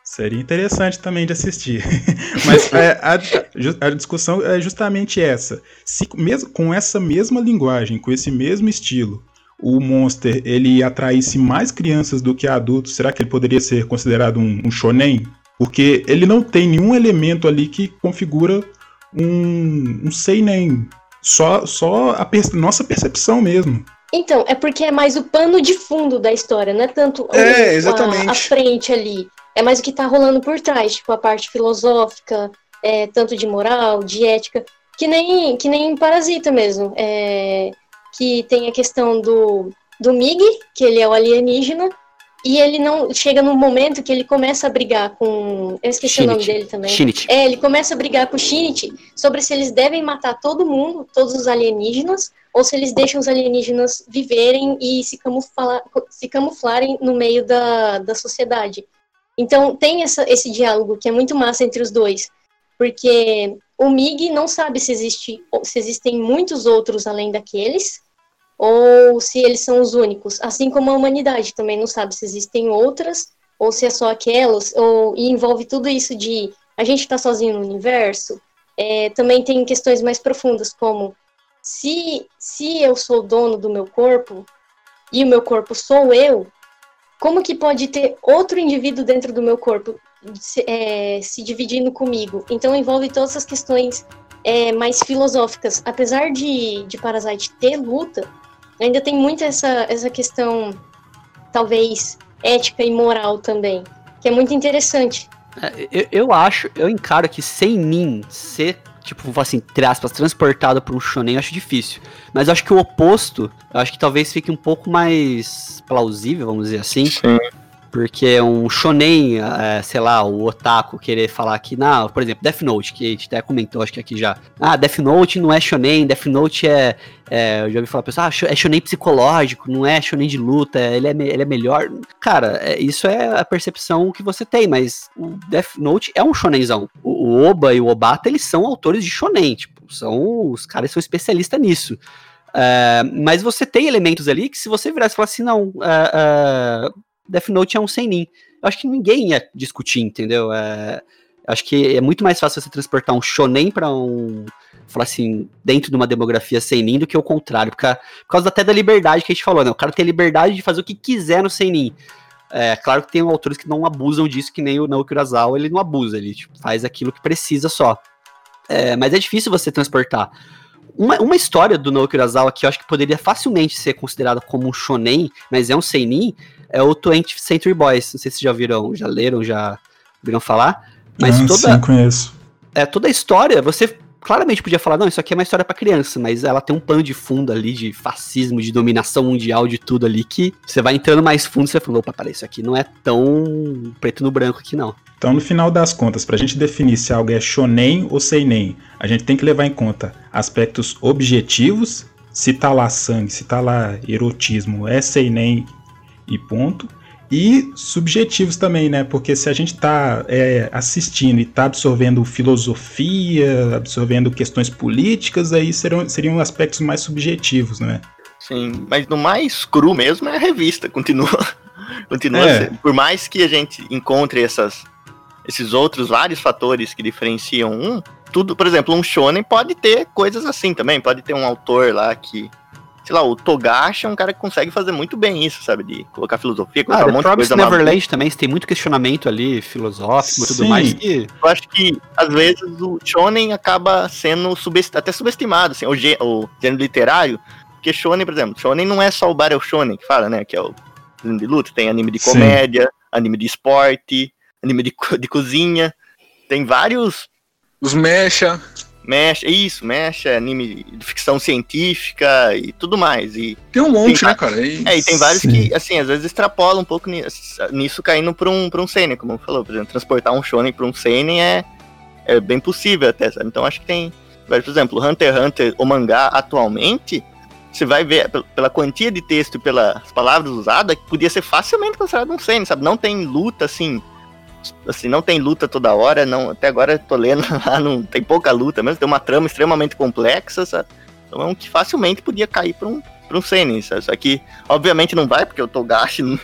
Seria interessante também de assistir. Mas é, a, a discussão é justamente essa. Se mesmo com essa mesma linguagem, com esse mesmo estilo, o Monster ele atraísse mais crianças do que adultos, será que ele poderia ser considerado um, um shonen? Porque ele não tem nenhum elemento ali que configura um, um seinen. Só, só a per- nossa percepção mesmo. Então, é porque é mais o pano de fundo da história, não é tanto É, a- exatamente. A, frente ali. É mais o que tá rolando por trás, tipo a parte filosófica, é, tanto de moral, de ética, que nem, que nem em Parasita mesmo. é, que tem a questão do, do Mig, que ele é o alienígena, e ele não chega num momento que ele começa a brigar com. Eu esqueci o nome dele também. Shinit. É, ele começa a brigar com o Shinit sobre se eles devem matar todo mundo, todos os alienígenas, ou se eles deixam os alienígenas viverem e se, camufla, se camuflarem no meio da, da sociedade. Então tem essa, esse diálogo que é muito massa entre os dois, porque o Mig não sabe se, existe, se existem muitos outros além daqueles, ou se eles são os únicos, assim como a humanidade também não sabe se existem outras, ou se é só aquelas, ou, e envolve tudo isso de a gente está sozinho no universo. É, também tem questões mais profundas, como se, se eu sou dono do meu corpo e o meu corpo sou eu, como que pode ter outro indivíduo dentro do meu corpo se, é, se dividindo comigo? Então envolve todas essas questões é, mais filosóficas. Apesar de, de Parasite ter luta, ainda tem muito essa, essa questão, talvez, ética e moral também, que é muito interessante. É, eu, eu acho, eu encaro que sem mim ser, tipo, assim, entre aspas, transportado por um shonen, eu acho difícil. Mas eu acho que o oposto, eu acho que talvez fique um pouco mais plausível, vamos dizer assim. Sim. Porque um shonen, é, sei lá, o otaku querer falar que, não, por exemplo, Death Note, que a gente até comentou, acho que aqui já. Ah, Death Note não é shonen, Death Note é, é eu já ouvi falar, pessoal, ah, é shonen psicológico, não é shonen de luta, ele é, ele é melhor. Cara, é, isso é a percepção que você tem, mas o Death Note é um shonenzão. O, o Oba e o Obata, eles são autores de shonen, tipo, são, os caras são especialistas nisso. É, mas você tem elementos ali que se você virasse e falar assim, não, é, é, Death Note é um seinin. Eu acho que ninguém ia discutir, entendeu? É, acho que é muito mais fácil você transportar um shonen pra um, falar assim, dentro de uma demografia seinin do que o contrário, por causa, por causa até da liberdade que a gente falou, né? O cara tem liberdade de fazer o que quiser no seinin. É claro que tem autores que não abusam disso, que nem o Naoki Urasawa, ele não abusa, ele tipo, faz aquilo que precisa só. É, mas é difícil você transportar. Uma, uma história do Naoki Urasawa que eu acho que poderia facilmente ser considerada como um shonen, mas é um seinin, é o 20th Century Boys. Não sei se vocês já viram, já leram, já viram falar. Mas ah, toda, sim, conheço. é, toda a história, você claramente podia falar, não, isso aqui é uma história pra criança, mas ela tem um pano de fundo ali de fascismo, de dominação mundial, de tudo ali, que você vai entrando mais fundo e você fala, opa, peraí, isso aqui não é tão preto no branco aqui, não. Então, no final das contas, pra gente definir se algo é shonen ou seinen, a gente tem que levar em conta aspectos objetivos, se tá lá sangue, se tá lá erotismo, é seinen e ponto. E subjetivos também, né? Porque se a gente tá é, assistindo e tá absorvendo filosofia, absorvendo questões políticas, aí serão, seriam aspectos mais subjetivos, né? Sim, mas no mais cru mesmo é a revista, continua. continua É. Por mais que a gente encontre essas, esses outros vários fatores que diferenciam um, tudo, por exemplo, um shonen pode ter coisas assim também, pode ter um autor lá que, sei lá, o Togashi é um cara que consegue fazer muito bem isso, sabe, de colocar filosofia, colocar Ah, um monte de coisa. Neverland também, você tem muito questionamento ali, filosófico e tudo Sim. mais, Eu acho que, às vezes, o shonen acaba sendo subest- até subestimado, assim, o, gê- o gênero literário, porque shonen, por exemplo, shonen não é só o Battle Shonen que fala, né, que é o anime de luta, tem anime de Sim. comédia, anime de esporte, anime de, co- de cozinha, tem vários Os mecha. Mecha, isso, mecha, anime de ficção científica e tudo mais, e Tem um monte, Tem- né, cara? E- é, e tem vários Sim. que, assim, às vezes extrapolam um pouco nisso, nisso caindo pra um, pra um seinen, como falou, por exemplo, transportar um shonen pra um seinen é, é bem possível até, sabe? Então acho que tem, por exemplo, Hunter x Hunter, o mangá atualmente, você vai ver pel- pela quantia de texto e pelas palavras usadas, que podia ser facilmente considerado um seinen, sabe? Não tem luta, assim, assim, não tem luta toda hora, não, até agora eu tô lendo lá, não tem pouca luta mesmo, tem uma trama extremamente complexa, sabe? Então é um que facilmente podia cair pra um, pra um seinen, sabe? Só que, obviamente não vai, porque o Togashi, não-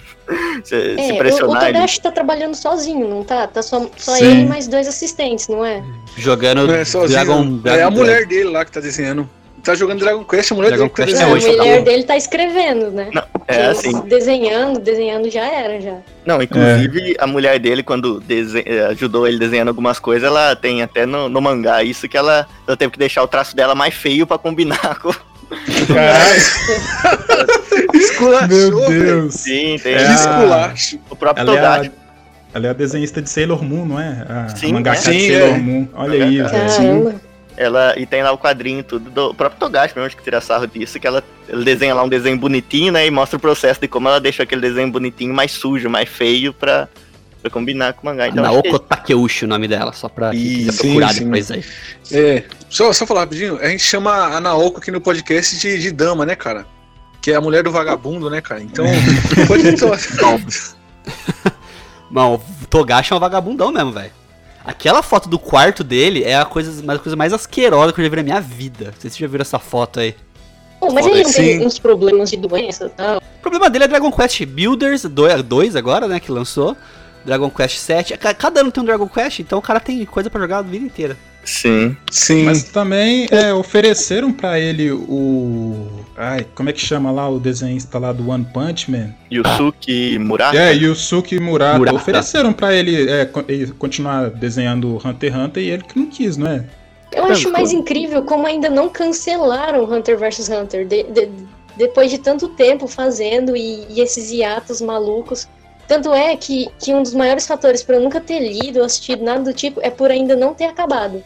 se, se É, o, o pressionar ele... Togashi tá trabalhando sozinho, não tá? Tá só, só Sim. ele e mais dois assistentes, não é? jogando Não é sozinho. Dragon, não. Dragon é a mulher dele lá que tá desenhando. Tá jogando Dragon Quest, a mulher Dragon dele tá Quest Não, é, a desenhando. tá mulher dele tá escrevendo, né? É, Porque assim, Desenhando, desenhando já era, já. Não, inclusive a mulher dele, quando eh, ajudou ele desenhando algumas coisas, ela tem até no, no mangá isso que ela, ela teve que deixar o traço dela mais feio pra combinar com. Caralho. Esculachou, Meu velho. Deus! Sim, tem É a- Esculacho. o próprio Ela é, Togashi. a, ela é a desenhista de Sailor Moon, não é? A Sim, mangaka é. de Sailor é. Moon. Olha aí, velho. Ela, e tem lá o quadrinho tudo do próprio Togashi mesmo, acho que tira sarro disso, que ela, ela desenha lá um desenho bonitinho, né? E mostra o processo de como ela deixa aquele desenho bonitinho mais sujo, mais feio pra, pra combinar com o mangá. Então, acho que- Naoko Takeuchi o nome dela, só pra quem quiser Isso, procurar sim, depois aí. É. Só, só falar rapidinho, a gente chama a Naoko aqui no podcast de, de dama, né, cara? Que é a mulher do vagabundo, né, cara? Então, pode então, Não, o Togashi é um vagabundão mesmo, velho. Aquela foto do quarto dele é a coisa, uma das coisas mais asquerosas que eu já vi na minha vida. Não sei se vocês já viram essa foto aí. Pô, mas ele não tem sim. uns problemas de doença e tal. O problema dele é Dragon Quest Builders 2 agora, né, que lançou. Dragon Quest 7. Ca- Cada ano tem um Dragon Quest, então o cara tem coisa pra jogar a vida inteira. Sim. Sim. Mas também é, ofereceram pra ele o. Ai, como é que chama lá o desenhista lá do One Punch Man? Yusuke Murata. É, Yusuke Murata. Murata. Ofereceram pra ele é, continuar desenhando Hunter x Hunter e ele que não quis, não é? Eu acho mais incrível como ainda não cancelaram Hunter vs Hunter. de- de- depois de tanto tempo fazendo e, e esses hiatos malucos. Tanto é que, que um dos maiores fatores pra eu nunca ter lido ou assistido nada do tipo é por ainda não ter acabado.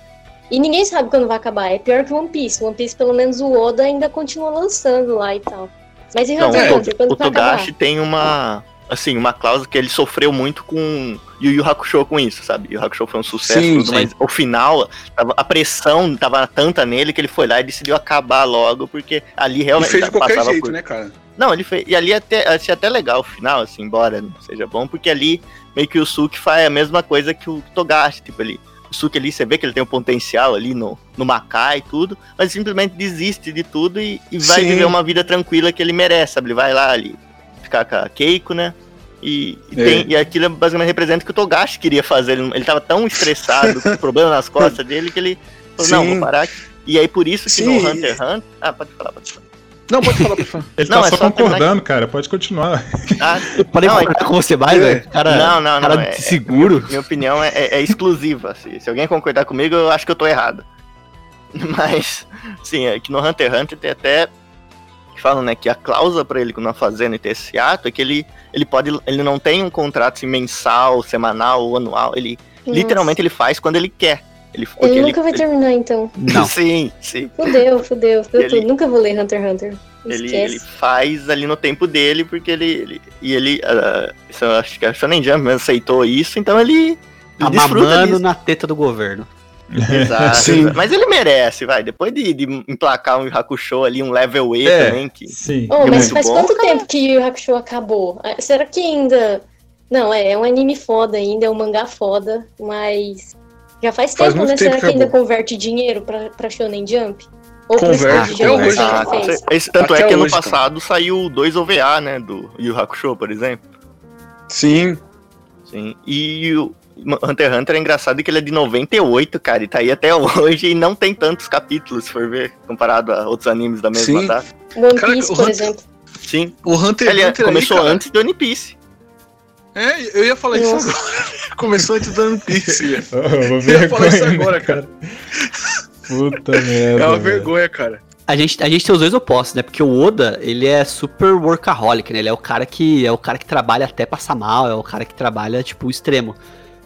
E ninguém sabe quando vai acabar. É pior que One Piece. One Piece, pelo menos, o Oda ainda continua lançando lá e tal. Mas e Não, Hunter x o- Hunter, quando o vai acabar? Togashi tem uma. Assim, uma cláusula que ele sofreu muito com Yu Yu Hakusho com isso, sabe? Yu Hakusho foi um sucesso, Sim, tudo, sim. mas o final, tava- a pressão tava tanta nele que ele foi lá e decidiu acabar logo, porque ali Ele realmente fez de qualquer passava jeito, por- né, cara? Não, ele fez. E ali até, achei até legal o final, assim, embora não seja bom, porque ali meio que o Suki faz a mesma coisa que o Togashi, tipo, ali. O Suki ali, você vê que ele tem um potencial ali no, no Makai e tudo, mas simplesmente desiste de tudo e, e vai Sim. viver uma vida tranquila que ele merece, sabe? Ele vai lá ali ficar com a Keiko, né? E, e, É. tem- e aquilo basicamente representa o que o Togashi queria fazer. Ele, ele tava tão estressado, com problema nas costas dele, que ele falou, não, Sim. vou parar aqui. E aí por isso que Sim. no Hunter x Hunter. Ah, pode falar, pode falar. Não, pode falar, por favor. Ele Não, tá é só concordando, cara. Pode continuar. Ah, Podem Não, concordar com você mais, é. velho? Cara, não, não, não. cara é- seguro. Minha opinião é, é- é exclusiva. Se, se alguém concordar comigo, eu acho que eu tô errado. Mas, sim, é que no Hunter x Hunter tem até. Que falam, né, que a cláusula pra ele continuar fazendo e ter esse ato é que ele, ele pode. Ele não tem um contrato assim, mensal, semanal ou anual. Ele Nossa. literalmente ele faz quando ele quer. Ele, Ele nunca vai terminar, então. Não. Sim, sim. Fudeu, fudeu, fudeu Ele- tudo. Nunca vou ler Hunter x Hunter. Ele, ele faz ali no tempo dele, porque ele. ele- e ele. isso eu acho que a Shonen Jump aceitou isso, então ele. ele Tá mamando disso. na teta do governo. Exato, Sim. Mas ele merece, vai. Depois de, de emplacar um Hakusho ali, um level E É. também, que. Sim. Oh, é mas faz bom, quanto cara. tempo que Yu Yu Hakusho acabou? Ah, Será que ainda. Não, é, é um anime foda ainda, é um mangá foda, mas. Já faz tempo, Faz muito né? tempo Será que que ainda converte dinheiro pra, pra Shonen Jump? Ou pro Converte, Ghibli hoje. que Ah, esse, tanto Até é que ano hoje, cara. passado saiu dois OVA, né? Do Yu Hakusho, por exemplo. Sim. Sim. E o Hunter x Hunter é engraçado que ele é de 98, cara, e tá aí até hoje e não tem tantos capítulos, se for ver, comparado a outros animes da mesma Sim. data. One Piece, por Hunter- exemplo. Sim. O Hunter x Ele é- Hunter começou aí, antes do One Piece. É, eu ia falar isso Nossa. agora. Começou antes do One Piece. Oh, uma Eu ia falar isso agora, cara. Puta merda. É uma velho. vergonha, cara. A gente, a gente tem os dois opostos, né? Porque o Oda, ele é super workaholic, né? Ele é o cara que é o cara que trabalha até passar mal, é o cara que trabalha, tipo, o extremo.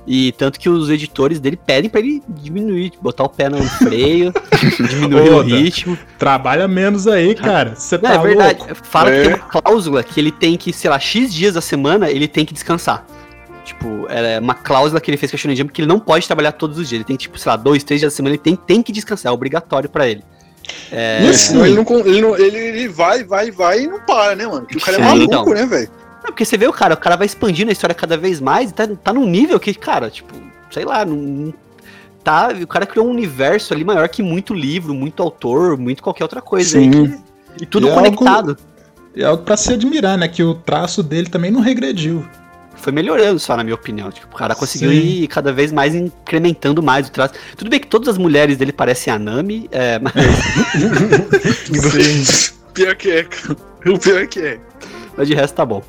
E tanto que os editores dele pedem pra ele diminuir, botar o pé no freio, diminuir o ritmo. Trabalha menos aí, cara. Você tá é verdade. louco? Fala É. que tem uma cláusula que ele tem que, sei lá, X dias da semana, ele tem que descansar. Tipo, é uma cláusula que ele fez com a Shonen Jump que ele não pode trabalhar todos os dias. Ele tem, tipo, sei lá, dois, três dias da semana, ele tem, tem que descansar, é obrigatório pra ele. É, assim, ele, não, ele, não- ele, ele vai, vai, vai e não para, né, mano? Porque o cara é maluco, então. né, velho? Não, porque você vê o cara, o cara vai expandindo a história cada vez mais e tá, tá num nível que, cara, tipo, sei lá, não, tá, o cara criou um universo ali maior que muito livro, muito autor, muito qualquer outra coisa aí. Sim. que- e tudo E é algo- conectado. É algo pra se admirar, né? Que o traço dele também não regrediu. Foi melhorando só, na minha opinião. Tipo, o cara conseguiu Sim. ir cada vez mais incrementando mais o traço. Tudo bem que todas as mulheres dele parecem a Nami, é, mas, Pior que é, cara. O pior que é. mas de resto tá bom.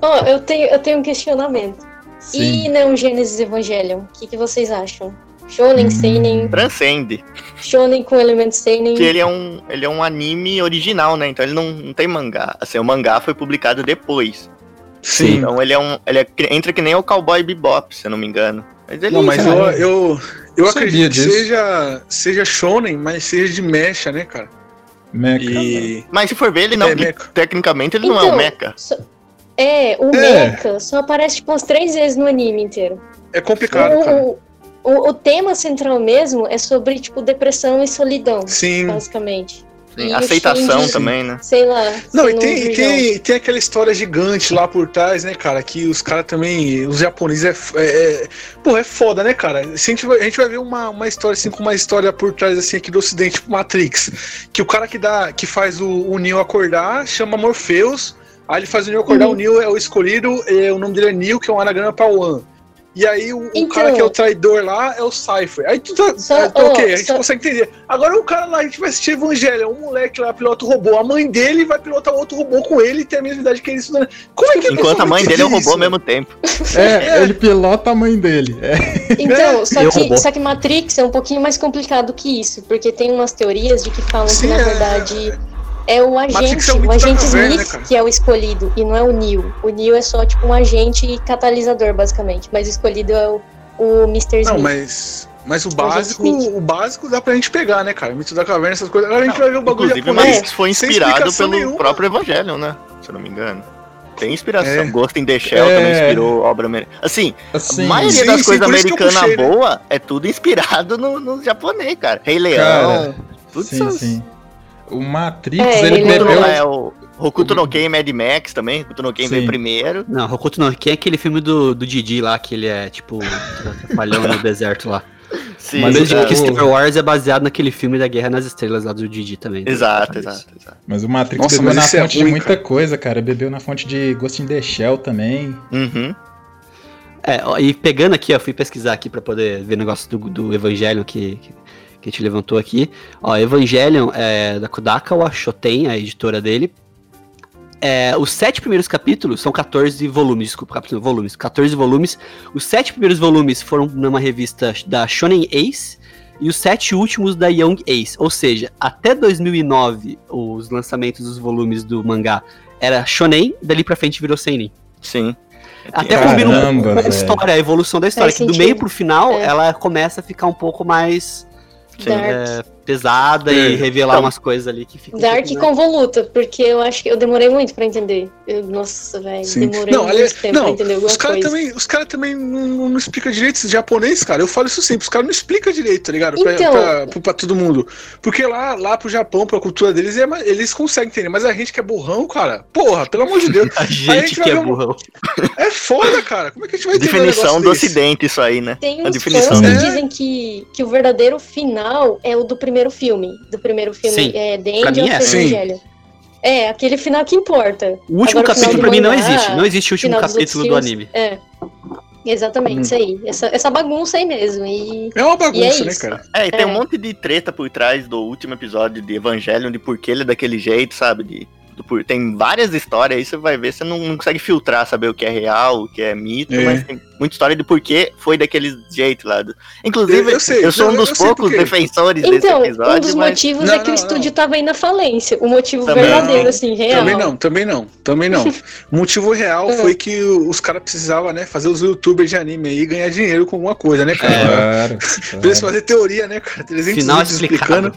Ó, eu tenho, eu tenho um questionamento. Sim. E Neon Genesis Evangelion? O que, que vocês acham? Shonen, Hum. Seinen, Transcende. Shonen com elementos Seinen. Que ele é um, ele é um anime original, né? Então ele não, não tem mangá. Assim, o mangá foi publicado depois. Sim. Então ele é um. Ele é, entra que nem o Cowboy Bebop, se eu não me engano. Mas ele Não, mas sei eu, eu, eu acredito que seja, seja shonen, mas seja de mecha, né, cara? Mecha. E... Mas se for ver, ele não. É, mecha. Tecnicamente ele não é um mecha. só- É, o É. Mecha só aparece tipo umas três vezes no anime inteiro. É complicado, cara. O, o, o tema central mesmo é sobre, tipo, depressão e solidão, Sim. basicamente. Sim, o aceitação Shinji, também, né? Sei lá. Não, e tem, e tem, tem aquela história gigante lá por trás, né, cara? Que os caras também. Os japoneses é, é, é. Pô, é foda, né, cara? Se a, gente vai, a gente vai ver uma, uma história assim, com uma história por trás, assim, aqui do ocidente, tipo Matrix. Que o cara que dá. que faz o, o Neo acordar chama Morpheus. Aí ele faz o Neo acordar, Uhum. o Neo é o escolhido, é, o nome dele é Neo, que é um anagrama pra One. E aí o, o Então- cara que é o traidor lá é o Cypher. Aí tu tá, Só- tá ok, ó, a gente só- consegue entender. Agora o cara lá, a gente vai assistir Evangelho, um moleque lá pilota o robô, a mãe dele vai pilotar outro robô com ele e tem a mesma idade que ele estudando. Como é que Enquanto a mãe dele é um entender robô ao mesmo tempo. É, ele pilota a mãe dele. É. Então, só que, só que Matrix é um pouquinho mais complicado que isso, porque tem umas teorias de que falam Sim, que, na é- verdade, é o agente, é o o mito da agente né, Smith cara? que é o escolhido, e não é o Neo. O Neo é só, tipo, um agente catalisador, basicamente, mas o escolhido é o, o Mr. Smith. Não, mas. Mas o básico, Smith. o básico dá pra gente pegar, né, cara? Mito da caverna, essas coisas. Agora a gente Não, vai ver o bagulho Inclusive, japonês. Matrix foi inspirado pelo nenhuma. próprio Evangelho, né? Se eu não me engano. Tem inspiração. É. Ghost in the Shell É. também inspirou obra americana. Assim, Assim, a maioria Sim, das sim, coisas americanas né? boa é tudo inspirado no, no japonês, cara. Rei Leão, Cara, tudo sim, isso. sim. O Matrix, É, ele ele bebeu. no- é o Hokuto no Ken e Mad Max também. Hokuto no Ken veio primeiro. Não, Hokuto não. Quem é aquele filme do, do Didi lá, que ele é, tipo, falhão no deserto lá? Sim, Mas eu eu exato. que Star Wars é baseado naquele filme da Guerra nas Estrelas lá do Didi também. Exato, Isso. exato, exato. Mas o Matrix Nossa, bebeu na é fonte de ruim, muita cara. coisa, cara. Bebeu na fonte de Ghost in the Shell também. Uhum. É, ó, e pegando aqui, ó, fui pesquisar aqui pra poder ver o negócio do, do Evangelion que, que, que a gente levantou aqui. Ó, Evangelion é da Kodaka ou a Shoten, a editora dele. É, os sete primeiros capítulos são 14 volumes, desculpa, capítulos, volumes, 14 volumes. Os sete primeiros volumes foram numa revista da Shonen Ace e os sete últimos da Young Ace. Ou seja, até 2009, os lançamentos dos volumes do mangá era Shonen, dali pra frente virou Seinen. Sim. Até Caramba, combina um pouco com a história, a evolução da história. Faz Que do sentido. meio pro final, É. ela começa a ficar um pouco mais Dark. é, pesada É. e revelar Então, umas coisas ali que ficam. um Dark e convoluta, porque eu acho que eu demorei muito pra entender. Eu- nossa, velho, demorei Não, muito aliás, tempo pra não, entender alguma os caras coisa. também, os cara também não, não explicam direito esse japonês, cara. Eu falo isso sempre, os caras não explicam direito, tá ligado? Pra, Então- pra, pra- pra todo mundo. Porque lá, lá pro Japão, pra cultura deles, é eles conseguem entender. Mas a gente que é burrão, cara, porra, pelo amor de Deus. A gente vai que é um- burrão. É foda, cara. Como é que a gente vai entender um Definição negócio do desse? ocidente, isso aí, né? Tem A uns definição. fãs que É. dizem que, que o verdadeiro final é o do primeiro filme. Do primeiro filme, Sim. é The End of é. Sim. Evangelion. É, aquele final que importa. O último Agora, o capítulo do pra mim não existe. Não existe o último capítulo do anime. É. Exatamente, Hum. isso aí. Essa, essa bagunça aí mesmo. E É uma bagunça, E é né, isso. cara? É, e tem É. um monte de treta por trás do último episódio de Evangelion, de por que ele é daquele jeito, sabe? De, do por- tem várias histórias aí, você vai ver, você não, não consegue filtrar, saber o que é real, o que é mito, É. mas tem muita história de por que foi daquele jeito lá. do- Inclusive, Eu- eu, eu sei, sou não, um dos eu poucos defensores Então, desse episódio, um dos mas... motivos Não, é que não, o estúdio não. tava indo à falência. O motivo Também verdadeiro, não. assim, real. Também não, também não, também não. O motivo real Hum. foi que os caras precisavam, né, fazer os youtubers de anime aí e ganhar dinheiro com alguma coisa, né, cara? Claro. Pra eles fazerem teoria, né, cara? 300 Final vídeos explicado.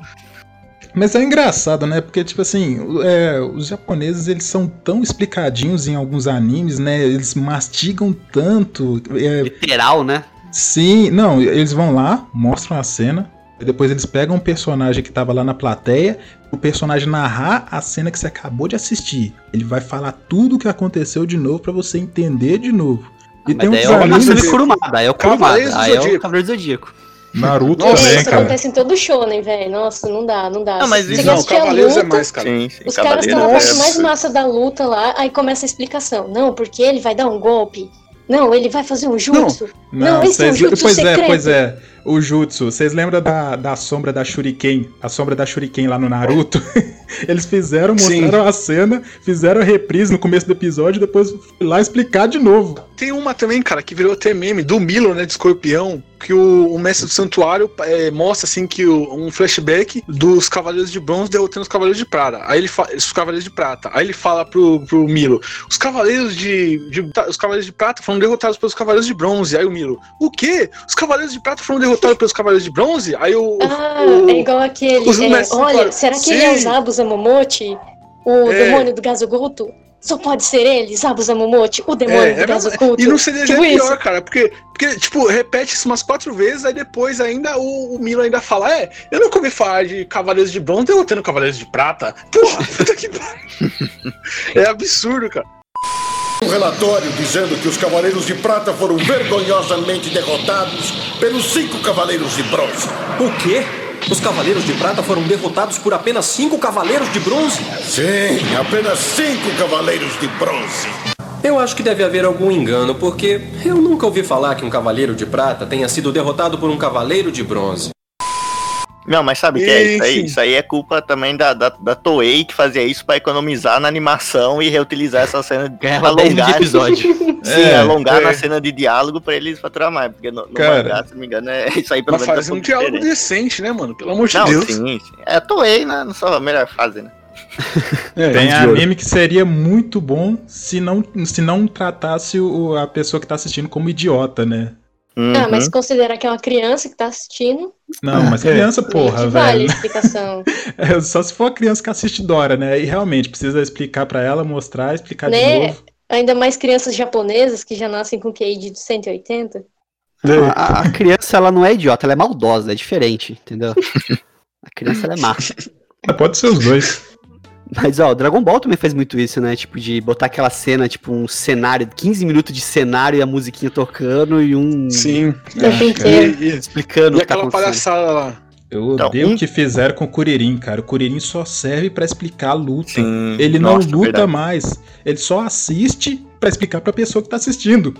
Mas é engraçado, né? Porque, tipo assim, é, os japoneses, eles são tão explicadinhos em alguns animes, né? Eles mastigam tanto. é, Literal, né? sim, não, eles vão lá, mostram a cena, e depois eles pegam um personagem que tava lá na plateia, o personagem narrar a cena que você acabou de assistir. Ele vai falar tudo o que aconteceu de novo pra você entender de novo. E Mas tem daí uns é o animes... Kurumada, aí é o Kurumada, aí é o. Cavaleiro do Zodíaco. Naruto Nossa, É, também, isso cara. acontece em todo shonen, velho. Nossa, não dá, não dá. Ah, mas Você isso quer Não, assistir a é luta, mais, cara. Sim, sim, Os caras estão na Cavaleiro parte é- mais massa da luta lá, aí começa a explicação. Não, porque ele vai dar um golpe. Não, ele vai fazer um jutsu. Não, esse é um jutsu pois é, secreto. pois é. O jutsu, vocês lembram da, da sombra da Shuriken? A sombra da Shuriken lá no Naruto? Eles fizeram, Sim. mostraram a cena, fizeram a reprise no começo do episódio e depois fui lá explicar de novo. Tem uma também, cara, que virou até meme, do Milo, né, de escorpião, que o, o mestre do santuário é, mostra, assim, que o- um flashback dos Cavaleiros de Bronze derrotando os Cavaleiros de Prata. Aí ele os Cavaleiros de Prata. Aí ele fala pro, pro Milo, os Cavaleiros de, de- tá, os Cavaleiros de Prata foram derrotados pelos Cavaleiros de Bronze. Aí o Milo, o quê? Os Cavaleiros de Prata foram derrotados pelos Cavaleiros de Bronze? Aí o... Ah, o- é igual aquele. é, olha, falaram, será que ele é o. Zabu Zamomote? O É. demônio do Gazogoto? Só pode ser ele, Zabu Zamomote, o demônio É, do é Gazogoto. e não seria Tipo pior, isso. cara, porque, porque, tipo, repete isso umas quatro vezes, aí depois ainda o, o Milo ainda fala, é, eu nunca ouvi falar de Cavaleiros de Bronze derrotando Cavaleiros de Prata. Porra, puta que pariu. É absurdo, cara. Um relatório dizendo que os Cavaleiros de Prata foram vergonhosamente derrotados pelos cinco Cavaleiros de Bronze. O quê? Os Cavaleiros de Prata foram derrotados por apenas cinco Cavaleiros de Bronze? Sim, apenas cinco Cavaleiros de Bronze. Eu acho que deve haver algum engano, porque eu nunca ouvi falar que um Cavaleiro de Prata tenha sido derrotado por um Cavaleiro de Bronze. Não, mas sabe o que é isso aí? Isso aí é culpa também da, da, da Toei que fazia isso pra economizar na animação e reutilizar essa cena de Ganhava 10 alongar. de episódio. Sim, É, alongar é. na cena de diálogo pra eles faturar mais. Porque no, no Cara. mangá, se não me engano, é isso aí pelo Mas menos. faz tá um diálogo diferente. decente, né, mano? Pelo amor de Não, Deus. sim, sim. É a Toei na, na sua melhor fase, né? É, Tem ouro. anime que seria muito bom se não, se não tratasse o- a pessoa que tá assistindo como idiota, né? Ah, mas Uhum. considerar que é uma criança que tá assistindo, Não, mas é. criança, porra, que vale a velho. explicação. É, só se for a criança que assiste Dora, né? E realmente precisa explicar pra ela, mostrar, explicar de Né? novo. Ainda mais crianças japonesas que já nascem com QI de 180. Não, a, a criança, ela não é idiota, ela é maldosa, é diferente, entendeu? A criança, ela é má. Ah, Pode ser os dois. Mas, ó, o Dragon Ball também faz muito isso, né? Tipo, de botar aquela cena, tipo, um cenário, 15 minutos de cenário e a musiquinha tocando e um Sim. O tempo inteiro. E, e- explicando e o que tá aquela palhaçada lá. Eu Então, odeio um- o que fizeram com o Kuririn, cara. O Kuririn só serve pra explicar a luta. Sim. Ele Nossa, não luta verdade. mais. Ele só assiste pra explicar pra pessoa que tá assistindo.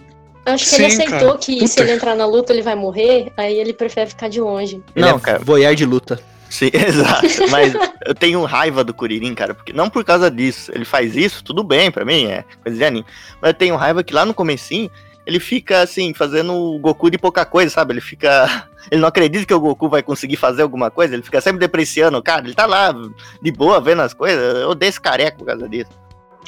Acho que ele Sim, aceitou cara. que Puta. se ele entrar na luta ele vai morrer, aí ele prefere ficar de longe. Ele Não, é cara. voyeur de luta. Sim, exato. Mas eu tenho raiva do Kuririn, cara, porque não por causa disso. Ele faz isso, tudo bem pra mim, é coisa de anime. Mas eu tenho raiva que lá no comecinho ele fica assim, fazendo o Goku de pouca coisa, sabe? Ele fica. Ele não acredita que o Goku vai conseguir fazer alguma coisa, ele fica sempre depreciando. Cara, ele tá lá, de boa, vendo as coisas. Eu odeio esse careca por causa disso.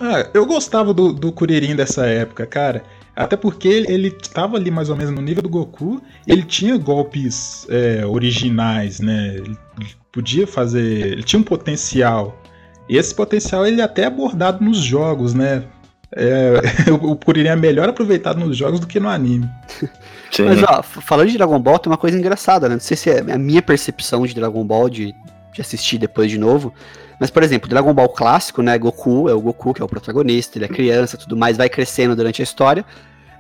Ah, eu gostava do, do Kuririn dessa época, cara. Até porque ele, ele tava ali mais ou menos no nível do Goku, ele tinha golpes é, originais, né? Ele, ele podia fazer. Ele tinha um potencial. E esse potencial ele é até abordado nos jogos, né? É, o Kuririn é melhor aproveitado nos jogos do que no anime. Sim. Mas ó, falando de Dragon Ball, tem uma coisa engraçada, né? Não sei se é a minha percepção de Dragon Ball, de, de assistir depois de novo. Mas, por exemplo, Dragon Ball clássico, né? Goku é o Goku, que é o protagonista, ele é criança tudo mais, vai crescendo durante a história.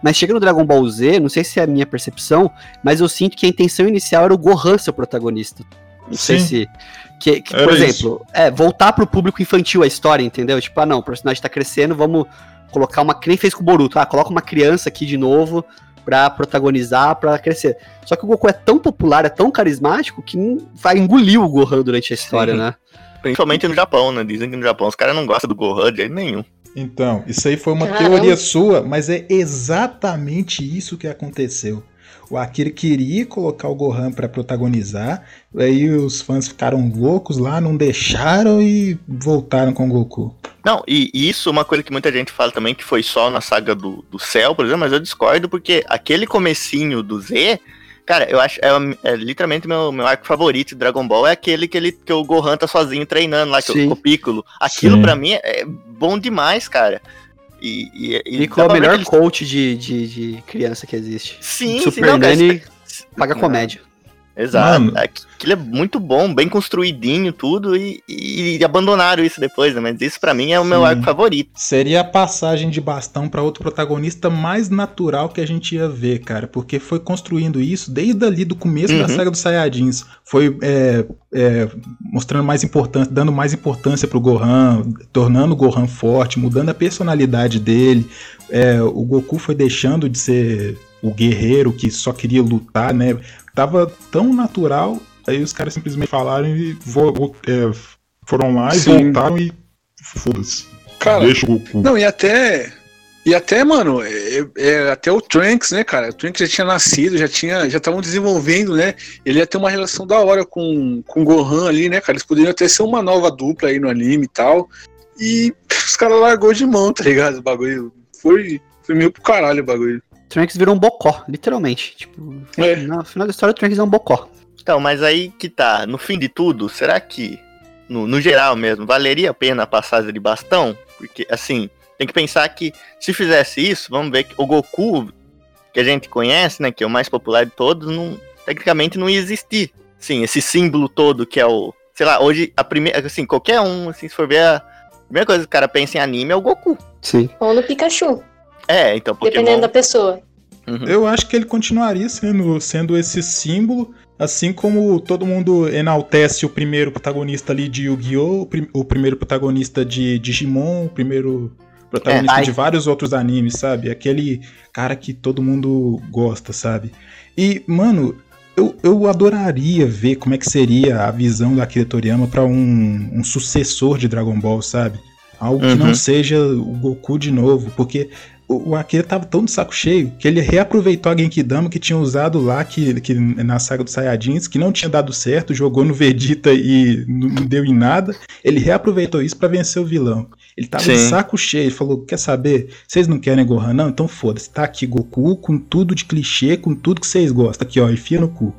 Mas chega no Dragon Ball Z, não sei se é a minha percepção, mas eu sinto que a intenção inicial era o Gohan ser o protagonista. Não Sim. sei se. Que, que por exemplo, isso. é, voltar pro público infantil a história, entendeu? Tipo, ah, não, o personagem tá crescendo, vamos colocar uma. Que nem fez com o Boruto, ah, coloca uma criança aqui de novo pra protagonizar, pra crescer. Só que o Goku é tão popular, é tão carismático, que vai engolir o Gohan durante a história, Sim. né? Principalmente no Japão, né? Dizem que no Japão os caras não gostam do Gohan de jeito nenhum. Então, isso aí foi uma Caramba. teoria sua, mas é exatamente isso que aconteceu. O Akira queria colocar o Gohan para protagonizar, aí os fãs ficaram loucos lá, não deixaram e voltaram com o Goku. Não, e isso é uma coisa que muita gente fala também, que foi só na saga do, do céu, por exemplo, mas eu discordo porque aquele comecinho do Z Cara, eu acho. É, é, literalmente meu, meu arco favorito de Dragon Ball é aquele que, ele, que o Gohan tá sozinho treinando lá, que o, o Piccolo. Aquilo Sim. pra mim é bom demais, cara. E, e, e Piccolo é o melhor ele... coach de, de, de, criança que existe. Sim, Super sim, não, Nani paga comédia. Exato. Mano. Aquilo é muito bom, bem construidinho, tudo, e, e, abandonaram isso depois, né? Mas isso para mim é o Sim. meu arco favorito. Seria a passagem de bastão para outro protagonista mais natural que a gente ia ver, cara, porque foi construindo isso desde ali do começo uhum. da saga dos Saiyajins. Foi é, é, mostrando mais importância, dando mais importância pro Gohan, tornando o Gohan forte, mudando a personalidade dele. É, o Goku foi deixando de ser o guerreiro que só queria lutar, né? Tava tão natural, aí os caras simplesmente falaram e vo, é, foram lá e Sim. voltaram e foda-se. Cara, Deixa o Goku. Não, e até. E até, mano, é, é, até o Trunks, né, cara? O Trunks já tinha nascido, já tinha, já estavam desenvolvendo, né? Ele ia ter uma relação da hora com, com o Gohan ali, né, cara? Eles poderiam até ser uma nova dupla aí no anime e tal. E os caras largou de mão, tá ligado? O bagulho. Foi, foi meio pro caralho o bagulho. Trunks virou um bocó, literalmente. Tipo, é. no final da história o Trunks é um bocó. Então, mas aí que tá, no fim de tudo, será que, no, no geral mesmo, valeria a pena a passagem de bastão? Porque, assim, tem que pensar que se fizesse isso, vamos ver que o Goku, que a gente conhece, né, que é o mais popular de todos, não, tecnicamente não ia existir. Sim, esse símbolo todo que é o. Sei lá, hoje, a primeira. Assim, qualquer um, assim, se for ver a primeira coisa que o cara pensa em anime é o Goku. Sim. Ou no Pikachu. É, então Pokémon... Dependendo da pessoa. Uhum. Eu acho que ele continuaria sendo, sendo esse símbolo, assim como todo mundo enaltece o primeiro protagonista ali de Yu-Gi-Oh!, o, prim o, primeiro protagonista de Digimon, o primeiro protagonista é, de vários outros animes, sabe? Aquele cara que todo mundo gosta, sabe? E, mano, eu, eu adoraria ver como é que seria a visão do Akira Toriyama pra um, um sucessor de Dragon Ball, sabe? Algo uhum. que não uhum. seja o Goku de novo, porque o Akira tava tão de saco cheio que ele reaproveitou a Genkidama que tinha usado lá que, que na saga dos Saiyajins, que não tinha dado certo, jogou no Vegeta e não deu em nada. Ele reaproveitou isso para vencer o vilão. Ele tava Sim. de saco cheio, ele falou: Quer saber? Vocês não querem Gohan, não? Então foda-se, tá aqui Goku com tudo de clichê, com tudo que vocês gostam. Aqui, ó, enfia no cu.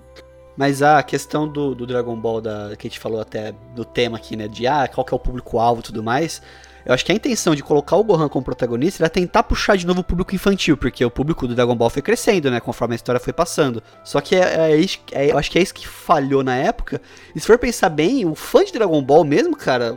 Mas a questão do, do Dragon Ball, da, que a gente falou até do tema aqui, né? De ah, qual que é o público-alvo e tudo mais. Eu acho que a intenção de colocar o Gohan como protagonista era tentar puxar de novo o público infantil, porque o público do Dragon Ball foi crescendo, né? Conforme a história foi passando. Só que é, é, é, eu acho que é isso que falhou na época. E se for pensar bem, o fã de Dragon Ball mesmo, cara,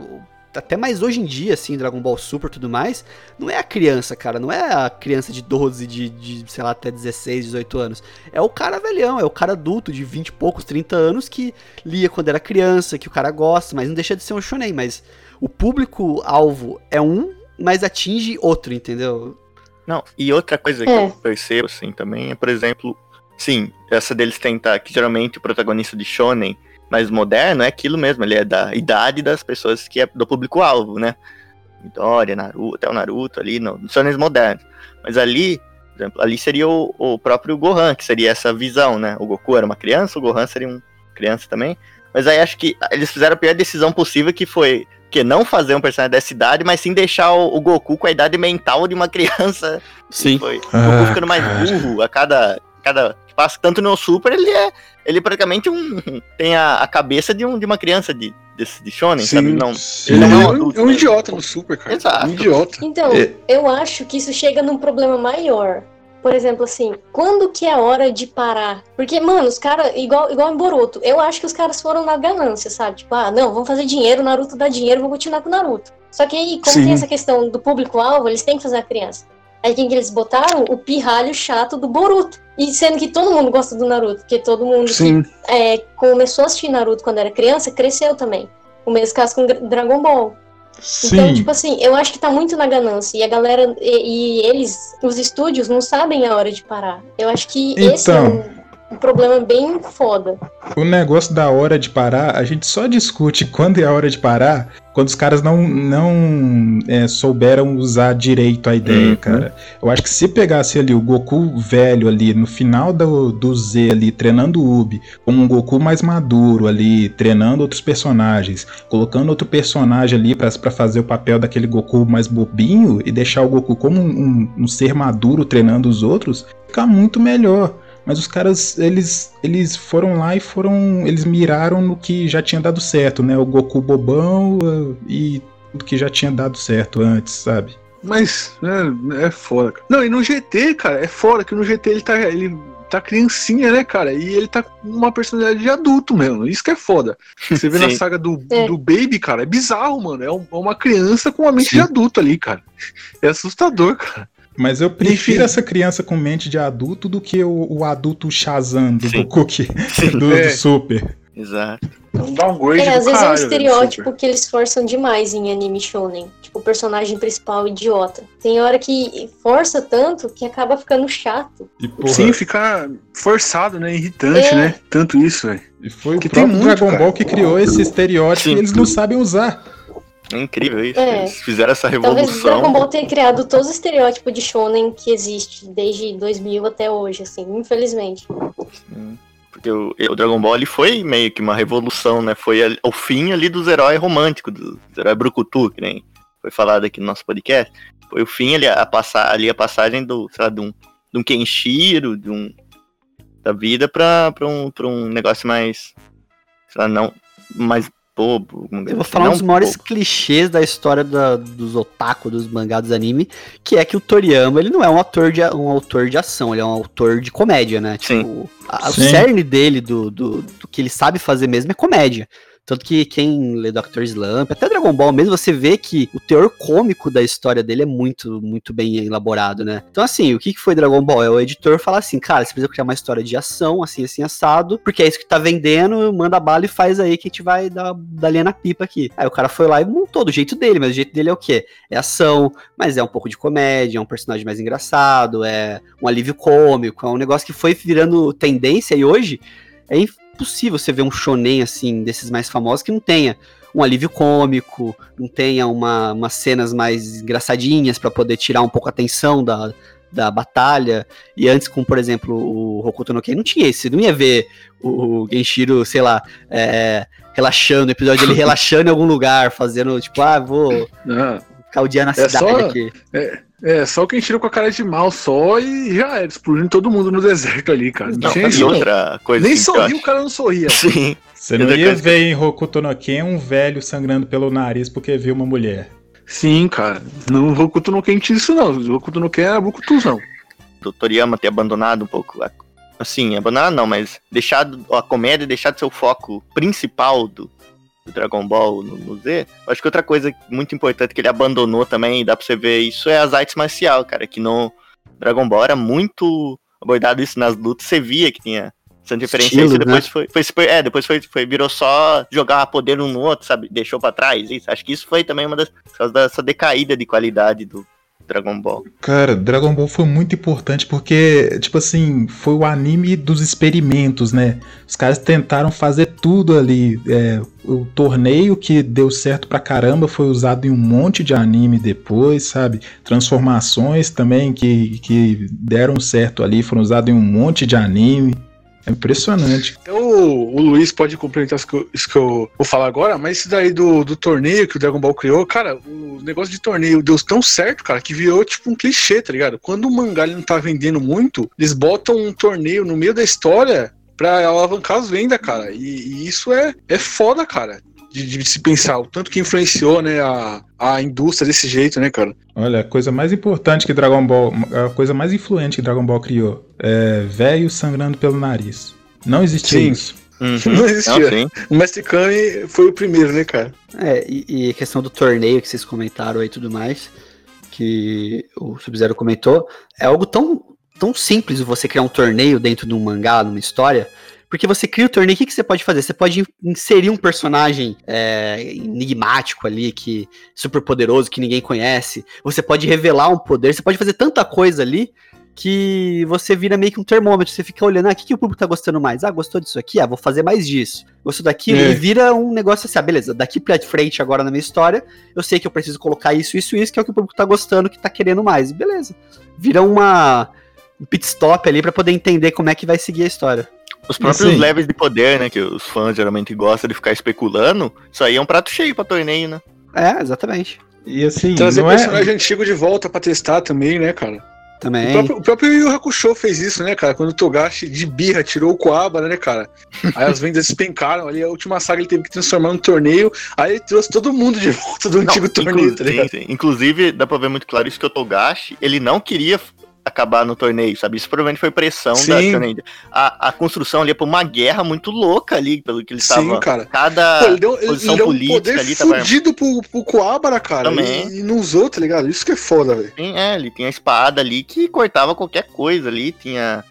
até mais hoje em dia, assim, Dragon Ball Super e tudo mais, não é a criança, cara, não é a criança de 12, de, de, sei lá, até 16, 18 anos. É o cara velhão, é o cara adulto de 20 e poucos, 30 anos que lia quando era criança, que o cara gosta, mas não deixa de ser um shonen, mas o público-alvo é um, mas atinge outro, entendeu? Não, e outra coisa que é. eu percebo, assim, também é, por exemplo, sim, essa deles tentar, que geralmente o protagonista de Shonen mais moderno é aquilo mesmo, ele é da idade das pessoas que é do público-alvo, né? Midoriya, Naruto, até o Naruto ali, no, nos Shonens modernos. Mas ali, por exemplo, ali seria o, o próprio Gohan, que seria essa visão, né? O Goku era uma criança, o Gohan seria um criança também. Mas aí acho que eles fizeram a pior decisão possível, que foi que não fazer um personagem dessa idade, mas sim deixar o, o Goku com a idade mental de uma criança. Sim. Foi. O Ah, Goku ficando mais cara. burro a cada. cada passa tanto no Super, ele é. Ele é praticamente um. tem a, a cabeça de, um, de uma criança de, de, de Shonen, Sim. sabe? Não. Ele não é é um adulto, é um né? idiota no Super, cara. Exato. Um idiota. Então, É. eu acho que isso chega num problema maior. Por exemplo, assim, quando que é a hora de parar? Porque, mano, os caras, igual, igual em Boruto, eu acho que os caras foram na ganância, sabe? Tipo, ah, não, vamos fazer dinheiro, Naruto dá dinheiro, vamos continuar com o Naruto. Só que aí, como Sim. tem essa questão do público-alvo, eles têm que fazer a criança. Aí quem que eles botaram? O pirralho chato do Boruto. E sendo que todo mundo gosta do Naruto, porque todo mundo que Sim. é, começou a assistir Naruto quando era criança, cresceu também. O mesmo caso com Dragon Ball. Então, Sim. tipo assim, eu acho que tá muito na ganância. E a galera, e, e eles, os estúdios, não sabem a hora de parar. Eu acho que esse é Então. um, um problema bem foda. O negócio da hora de parar, a gente só discute quando é a hora de parar quando os caras não, não é, souberam usar direito a ideia, Uhum. cara. Eu acho que se pegasse ali o Goku velho ali no final do, do Z ali, treinando o Ubi, com um Goku mais maduro ali, treinando outros personagens, colocando outro personagem ali pra pra fazer o papel daquele Goku mais bobinho e deixar o Goku como um, um- um ser maduro treinando os outros, fica muito melhor. Mas os caras, eles, eles foram lá e foram. Eles miraram no que já tinha dado certo, né? O Goku bobão uh, e tudo que já tinha dado certo antes, sabe? Mas é, é foda, cara. Não, e no GT, cara, é foda que no GT ele tá, ele tá criancinha, né, cara? E ele tá com uma personalidade de adulto mesmo. Isso que é foda. Você vê na saga do, É. do Baby, cara, é bizarro, mano. É um- é uma criança com uma mente Sim. de adulto ali, cara. É assustador, cara. Mas eu prefiro Enfim. essa criança com mente de adulto do que o, o adulto Shazam do Sim. Goku que, do, É. do Super. Exato. É um downgrade É, do às vezes é um velho, estereótipo que eles forçam demais em anime shonen. Tipo, o personagem principal idiota. Tem hora que força tanto que acaba ficando chato. E, porra, Sim, fica forçado, né? Irritante, É. né? Tanto isso, velho. e foi que o tem próprio muito, Dragon cara. Ball que criou esse estereótipo Sim. e eles não sabem usar. É incrível isso. É. Eles fizeram essa Talvez revolução. Dragon Ball tenha criado todos os estereótipos de shonen que existe desde 2000 até hoje, assim, infelizmente. Sim. Porque o, o Dragon Ball ele foi meio que uma revolução, né? Foi ali- o fim ali dos heróis românticos, dos heróis brucutu, que nem foi falado aqui no nosso podcast. Foi o fim ali, a, passar, ali a passagem do, sei lá, de um, de um Kenshiro, de um, da vida pra, pra, um, pra um negócio mais, sei lá, não, mais bobo. Eu vou falar um dos maiores bobo. clichês da história da- dos otaku, dos mangá, dos anime, que é que o Toriyama, ele não é um autor de, um autor de ação, ele é um autor de comédia, né? Sim. Tipo, a- o Sim. cerne dele, do, do, do que ele sabe fazer mesmo, é comédia. Tanto que quem lê Dr. Slump, até Dragon Ball mesmo, você vê que o teor cômico da história dele é muito, muito bem elaborado, né? Então, assim, o que que foi Dragon Ball? É o editor falar assim, cara, você precisa criar uma história de ação, assim, assim, assado, porque é isso que tá vendendo, manda bala e faz aí que a gente vai dar, dar linha na pipa aqui. Aí o cara foi lá e montou do jeito dele, mas o jeito dele é o quê? É ação, mas é um pouco de comédia, é um personagem mais engraçado, é um alívio cômico, é um negócio que foi virando tendência e hoje é impossível você ver um shonen assim, desses mais famosos, que não tenha um alívio cômico, não tenha uma, umas cenas mais engraçadinhas pra poder tirar um pouco a atenção da, da batalha. E antes, com, por exemplo, o Hokuto no Ken, não tinha isso. Você não ia ver o, Genshiro, sei lá, é, relaxando, o episódio dele relaxando em algum lugar, fazendo, tipo, ah, vou ficar o dia na É cidade só- aqui. é, só quem tira com a cara de mal só e já era, explodindo todo mundo no deserto ali, cara. Não, Não, tinha e outra coisa Nem assim, sorriu, o cara não sorria. Sim. Você não ia que- ver em Hokuto no Ken um velho sangrando pelo nariz porque viu uma mulher. Sim, cara. Não Hokuto no Ken tinha isso, não. O Hokuto no Ken era Bukutuzão. do Toriyama ter abandonado um pouco, a- assim, abandonado não, mas deixado a comédia, deixado seu foco principal do, do Dragon Ball no, no Z. Eu acho que outra coisa muito importante que ele abandonou também, dá pra você ver isso, é as artes marciais, cara, que no Dragon Ball era muito abordado isso nas lutas, você via que tinha essa diferença, Estilo, depois né? foi, foi, super- é, depois foi, foi, virou só jogar poder um no outro, sabe, deixou pra trás, isso, acho que isso foi também uma das, por causa dessa decaída de qualidade do Dragon Ball. Cara, Dragon Ball foi muito importante porque, tipo assim, foi o anime dos experimentos, né? Os caras tentaram fazer tudo ali. É, o torneio que deu certo pra caramba foi usado em um monte de anime depois, sabe? Transformações também que, que deram certo ali foram usadas em um monte de anime. É impressionante. Então, o, Luiz pode complementar isso que, eu, isso que eu vou falar agora, mas isso daí do, do torneio que o Dragon Ball criou, cara, o negócio de torneio deu tão certo, cara, que virou tipo um clichê, tá ligado? Quando o mangá ele não tá vendendo muito, eles botam um torneio no meio da história pra alavancar as vendas, cara. E, e isso é, é foda, cara. De, de se pensar, o tanto que influenciou, né, a, a indústria desse jeito, né, cara? Olha, a coisa mais importante que Dragon Ball, a coisa mais influente que Dragon Ball criou é velho sangrando pelo nariz. Não existia Sim. isso. Uhum. Não existia. Não, sim. O Mestre Kami foi o primeiro, né, cara? É, e, e a questão do torneio que vocês comentaram aí e tudo mais, que o Sub-Zero comentou, é algo tão, tão simples você criar um torneio dentro de um mangá, numa história, porque você cria o torneio, o que, que você pode fazer? Você pode inserir um personagem é, enigmático ali, que super poderoso, que ninguém conhece. Você pode revelar um poder, você pode fazer tanta coisa ali que você vira meio que um termômetro. Você fica olhando, ah, o que, que o público tá gostando mais? Ah, gostou disso aqui? Ah, vou fazer mais disso. Gostou daquilo? É. E vira um negócio assim, ah, beleza, daqui pra frente agora na minha história, eu sei que eu preciso colocar isso, isso, isso, que é o que o público tá gostando, que tá querendo mais. E beleza. Vira uma um pit stop ali pra poder entender como é que vai seguir a história. Os próprios Assim. levels de poder, né? Que os fãs geralmente gostam de ficar especulando. Isso aí é um prato cheio pra torneio, né? É, exatamente. E assim, Trazer não é. personagem antigo de volta pra testar também, né, cara? O Também. próprio, o próprio Yu Hakusho fez isso, né, cara? Quando o Togashi de birra tirou o Coabra, né, cara? Aí as vendas despencaram ali. A última saga ele teve que transformar num torneio. Aí ele trouxe todo mundo de volta do antigo Não, torneio, inclu- tá ligado? sim, sim. Inclusive, dá pra ver muito claro isso que o Togashi, ele não queria acabar no torneio, sabe? Isso provavelmente foi pressão da Sim. torneio. A, a construção ali é pra uma guerra muito louca ali, pelo que ele Sim, cara. Cada Pô, ele deu, posição ele deu um poder ali tava. fudido pro, pro Coabra, cara. Também. E, e não usou, tá ligado? Isso que é foda, velho. É, ele tinha a espada ali que cortava qualquer coisa ali, tinha.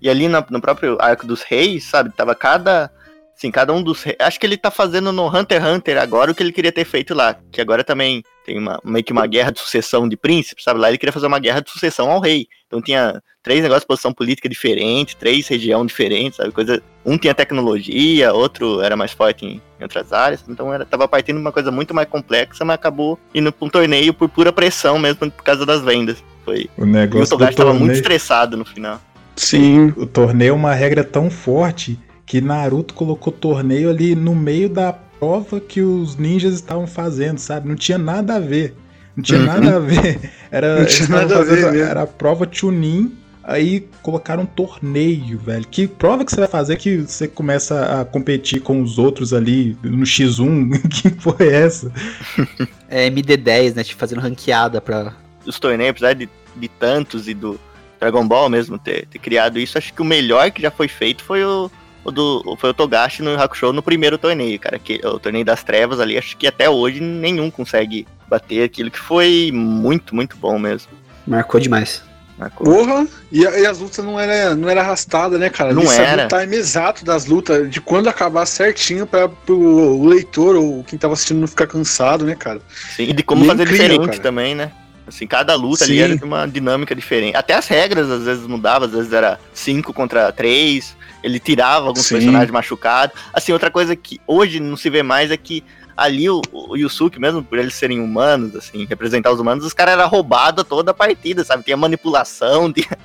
E ali na- no próprio arco dos reis, sabe? Tava cada. Assim, cada um dos reis. Acho que ele tá fazendo no Hunter x Hunter agora o que ele queria ter feito lá. Que agora também tem uma, meio que uma guerra de sucessão de príncipes, sabe? Lá ele queria fazer uma guerra de sucessão ao rei. Então tinha três negócios de posição política diferente, três região diferentes, sabe? Coisa. Um tinha tecnologia, outro era mais forte em, em outras áreas. Então era, tava partindo de uma coisa muito mais complexa, mas acabou indo pra um torneio por pura pressão mesmo por causa das vendas. Foi. O E o negócio do Togashi tava muito estressado no final. Sim. o torneio é uma regra tão forte que Naruto colocou torneio ali no meio da prova que os ninjas estavam fazendo, sabe? Não tinha nada a ver. Não tinha Uhum. nada a ver. Era, Não tinha nada a ver mesmo. Era a prova Chunin, aí colocaram um torneio, velho. Que prova que você vai fazer que você começa a competir com os outros ali no X1? que porra é essa? É MD10, né? Tipo, fazendo ranqueada pra. Os torneios, apesar de, de tantos e do Dragon Ball mesmo ter, ter criado isso, acho que o melhor que já foi feito foi o do foi o Togashi no Hakusho no primeiro torneio, cara. Que, o torneio das trevas ali, acho que até hoje nenhum consegue bater aquilo que foi muito, muito bom mesmo. Marcou demais. Marcou. Porra! E, e as lutas não era, não era arrastada, né, cara? Não Ele sabia era. o time exato das lutas, de quando acabar certinho pra pro leitor ou quem tava assistindo não ficar cansado, né, cara? Sim, e de como E é fazer incrível, diferente cara. também, né? Assim, cada luta ali Sim. era de uma dinâmica diferente. Até as regras às vezes mudavam, às vezes era 5 contra 3, ele tirava alguns Sim. personagens machucados. Assim, outra coisa que hoje não se vê mais é que ali o, o Yusuke, mesmo por eles serem humanos, assim, representar os humanos, os caras eram roubados toda a partida, sabe? Tinha manipulação, tinha,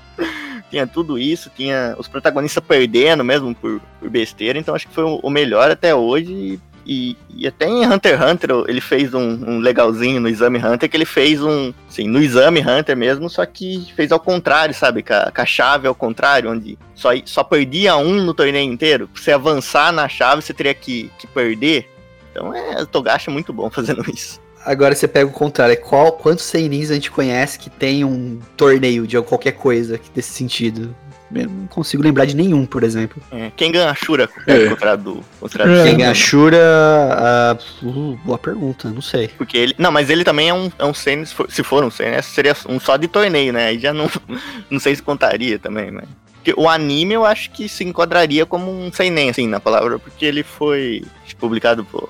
tinha tudo isso, tinha os protagonistas perdendo mesmo por, por besteira, então acho que foi o, o melhor até hoje. E, e até em Hunter x Hunter ele fez um, um legalzinho no Exame Hunter, que ele fez um, assim, no Exame Hunter mesmo, só que fez ao contrário, sabe? Com a, com a chave ao contrário, onde só, só perdia um no torneio inteiro. Pra você avançar na chave, você teria que, que perder. Então é, o Togashi é muito bom fazendo isso. Agora você pega o contrário. é Qual, quantos seinins a gente conhece que tem um torneio de qualquer coisa desse sentido? Eu não consigo lembrar de nenhum, por exemplo. É, quem ganha a Shura É. contra do contra É. ganha a Shura. uh, boa pergunta, não sei. Porque ele. Não, mas ele também é um, é um Sen, se for, um Sen, né, seria um só de torneio, né? Aí já não, não sei se contaria também, mas. Porque o anime eu acho que se enquadraria como um seinen, assim, na palavra, porque ele foi publicado por.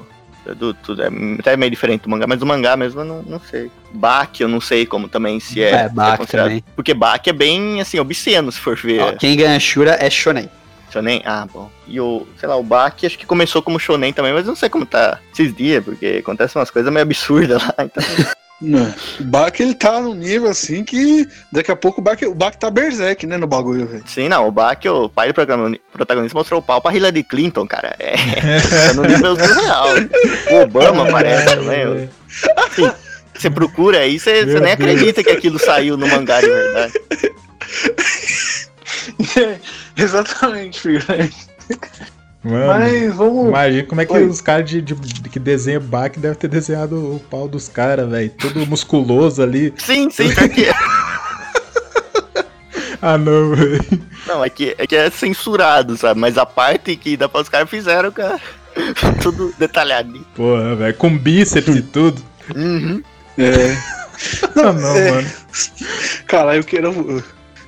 Do, tudo, é até meio diferente do mangá, mas o mangá mesmo eu não, não sei. Baki eu não sei como também, se é. É, Baki considerado- também. Porque Baki é bem, assim, obsceno, se for ver. Ó, quem ganha Shura é Shonen. Shonen? Ah, bom. E o, sei lá, o Baki acho que começou como Shonen também, mas eu não sei como tá esses dias, porque acontecem umas coisas meio absurdas lá. Então? O Bach ele tá num nível assim que daqui a pouco o Bach, o Bach tá berserk, né, no bagulho, velho. Sim, não, o Bach, o pai do protagonista, mostrou o pau pra Hillary Clinton, cara. É, tá no nível surreal. O Obama aparece também. Assim, você procura aí, você, você nem Deus. acredita que aquilo saiu no mangá de verdade. Exatamente, filho. Mano, Mas vamos. imagina como é que Oi. os caras de, de- que desenham Bach devem ter desenhado o pau dos caras, velho. Todo musculoso ali. Sim, sim, porque. Ah, não, velho. Não, é que, é que é censurado, sabe? Mas a parte que dá pra os caras fizeram, cara. Tudo detalhadinho. Porra, velho. Com bíceps e tudo. Uhum. É. Não, não, é. mano. Cara, eu quero.